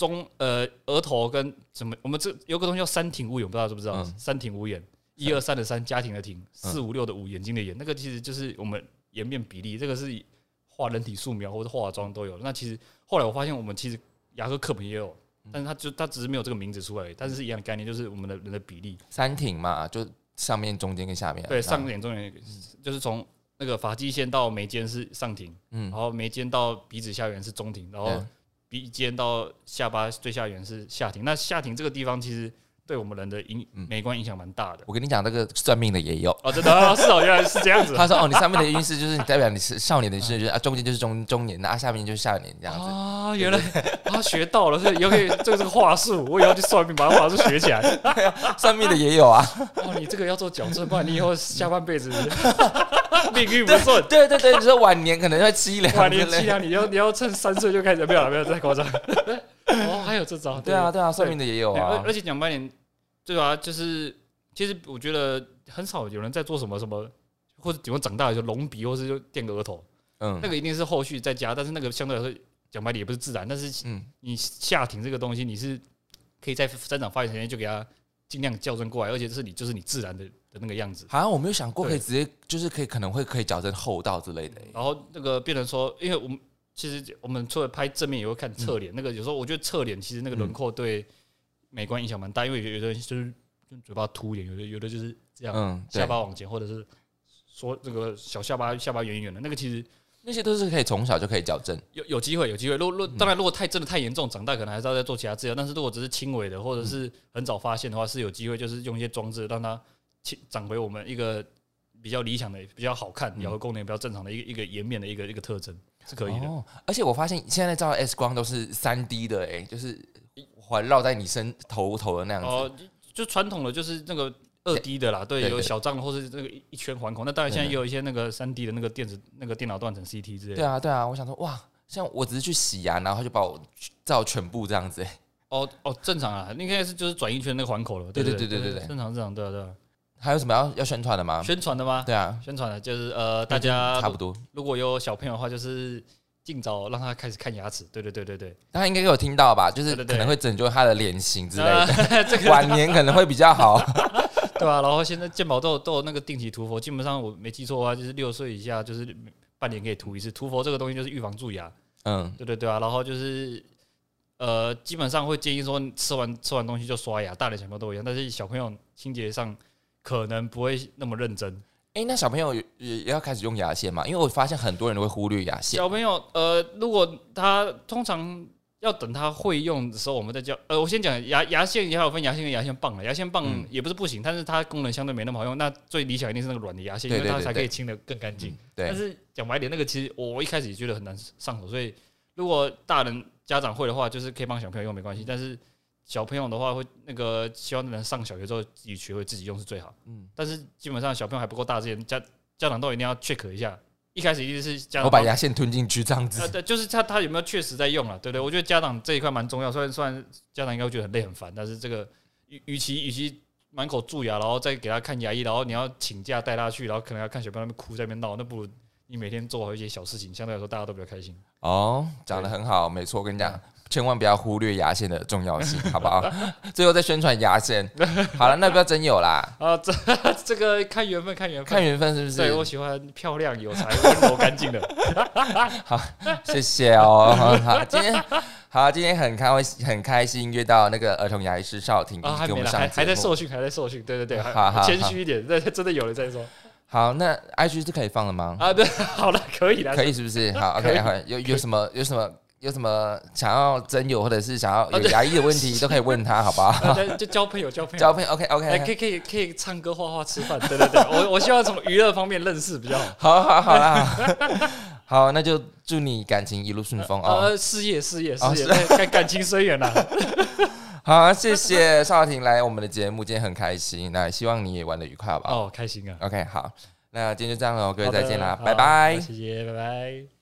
中呃额头跟什么，我们这有个东西叫三庭五眼，不知道知不知道？嗯三庭五眼，一二三的三，家庭的庭，四五六的五，眼睛的眼，那个其实就是我们颜面比例，这个是画人体素描或者化妆都有。那其实后来我发现，我们其实牙科课本也有。但是它就它只是没有这个名字出来而已，但是是一样的概念，就是我们的人的比例，三庭嘛，就上面、中间跟下面。对，上眼中眼就是从那个发际线到眉间是上庭，嗯然后眉间到鼻子下缘是中庭，然后对鼻尖到下巴最下缘是下庭。那下庭这个地方其实对我们人的影嗯美观影响蛮大的。我跟你讲，那个算命的也有。哦，真的啊是哦，原来是这样子。他说：“哦，你上面的运势就是你代表你是少年的运势，就是啊，中间就是中中年，*laughs* 那啊下面就是下年这样子。啊，原来啊学到了，所以以后可以这个这个话术，我以后去算命，把话术学起来。*laughs* 算命的也有啊。哦，你这个要做矫正，不然你以后下半辈子 *laughs* 命运不顺。对对对，你说晚年可能会凄凉。晚年凄凉，你要你要趁三岁就开始，没有了，没有太夸张。哦，还有这招，对啊，对啊，算命的也有啊而而。且讲白点，对啊，就是其实我觉得很少有人在做什么什么，或者顶多长大了就隆鼻，或是就垫个额头，嗯那个一定是后续再加，但是那个相对来说讲白点也不是自然，但是嗯，你下庭这个东西，你是可以在生长发育时间就给它尽量矫正过来，而且这是你就是你自然的的那个样子。好像我没有想过可以直接，就是可以可能会可以矫正厚道之类的。然后那个变成说，因为我们其实我们除了拍正面，也会看侧脸。那个有时候我觉得侧脸其实那个轮廓对美观影响蛮大，因为有有的人就是嘴巴凸一点，有的有的就是这样，嗯，对下，巴往前，或者是说这个小下巴下巴圆圆的，那个其实那些都是可以从小就可以矫正。有有机会有机会。如果如果当然如果太真的太严重，长大可能还是要再做其他治疗。但是如果只是轻微的，或者是很早发现的话，是有机会就是用一些装置让它轻长回我们一个比较理想的、比较好看、咬合功能也比较正常的一个一个颜面的一个一个特征，是可以的。哦，而且我发现现在照的 X 光都是三 D 的，哎，就是环绕在你身头头的那样子。哦，就传统的就是那个二 D 的啦，对，有小张的或是那个一一圈环孔。那当然现在也有一些那个三 D 的那个电子那个电脑断层 CT 之类的。对啊，对啊，我想说，哇，像我只是去洗牙，然后他就把我照全部这样子，哎哦哦，正常啊，应该是就是转一圈那个环口了。对对对对对对对正常正常，对啊对啊。还有什么要要宣传的吗？宣传的吗？对啊，宣传的就是呃，大家差不多。如果有小朋友的话，就是尽早让他开始看牙齿。对对对对对，大家应该有听到吧？就是可能会拯救他的脸型之类的，呃 *laughs* 这个晚年可能会比较好。*laughs* 对吧、然后现在健保都有都有那个定期涂氟，基本上我没记错的话，就是六岁以下就是半年可以涂一次。涂氟这个东西就是预防蛀牙，嗯，对对对啊。然后就是呃，基本上会建议说吃完吃完东西就刷牙，大人小朋友都一样，但是小朋友清洁上可能不会那么认真。哎、那小朋友也也要开始用牙线嘛？因为我发现很多人都会忽略牙线。小朋友，呃，如果他通常要等他会用的时候，我们再教。呃，我先讲牙牙线也还有分牙线跟牙线棒了。牙线棒嗯也不是不行，但是它功能相对没那么好用。那最理想一定是那个软的牙线，因为它才可以清的更干净。对但，是讲白点，那个其实我一开始也觉得很难上手，所以如果大人家长会的话，就是可以帮小朋友用没关系。但是小朋友的话，会那个希望能上小学之后自己学会自己用是最好。嗯但是基本上小朋友还不够大之前，家家长都一定要 check 一下。一开始一定是家长我把牙线吞进去这样呃，子。对，就是他他有没有确实在用啊？对不对？我觉得家长这一块蛮重要。虽然虽然家长应该会觉得很累很烦，但是这个与与其与其满口蛀牙，然后再给他看牙医，然后你要请假带他去，然后可能要看小朋友那边哭在那边闹，那不如你每天做好一些小事情，相对来说大家都比较开心。哦，讲的很好，没错。我跟你讲，千万不要忽略牙线的重要性，*laughs* 好不好？*laughs* 最后再宣传牙线。*laughs* 好了，那不要真有啦，啊，这这个看缘分，看缘分，看缘分是不是对我？喜欢漂亮、有才、温柔、干净的。好谢谢哦。好，今天好，今天很开很开心约到那个儿童牙医师邵婷给我们上还还在受训，还在受训。对对对，好好谦虚一点，对，真的有了再说。好，那 IG 是可以放了吗？啊，对，好了，可以了，可以是不是？好，OK，好，有有什么有什么有什么想要真友或者是想要有牙医的问题，*laughs* 都可以问他，好不好？*laughs* 就交朋友，交朋友。交朋友，OK 哎，可以可以可以唱歌、画画、吃饭，对对对，我我希望从娱乐方面认识比较好。*laughs* 好好好啦，好，那就祝你感情一路顺风哦。呃，事业事业事哦业，对感感情虽远啦。好，谢谢邵婷来我们的节目，今天很开心，那希望你也玩的愉快，好不好哦，开心啊！？OK，好，那今天就这样了，各位再见啦，拜拜。谢谢，拜拜。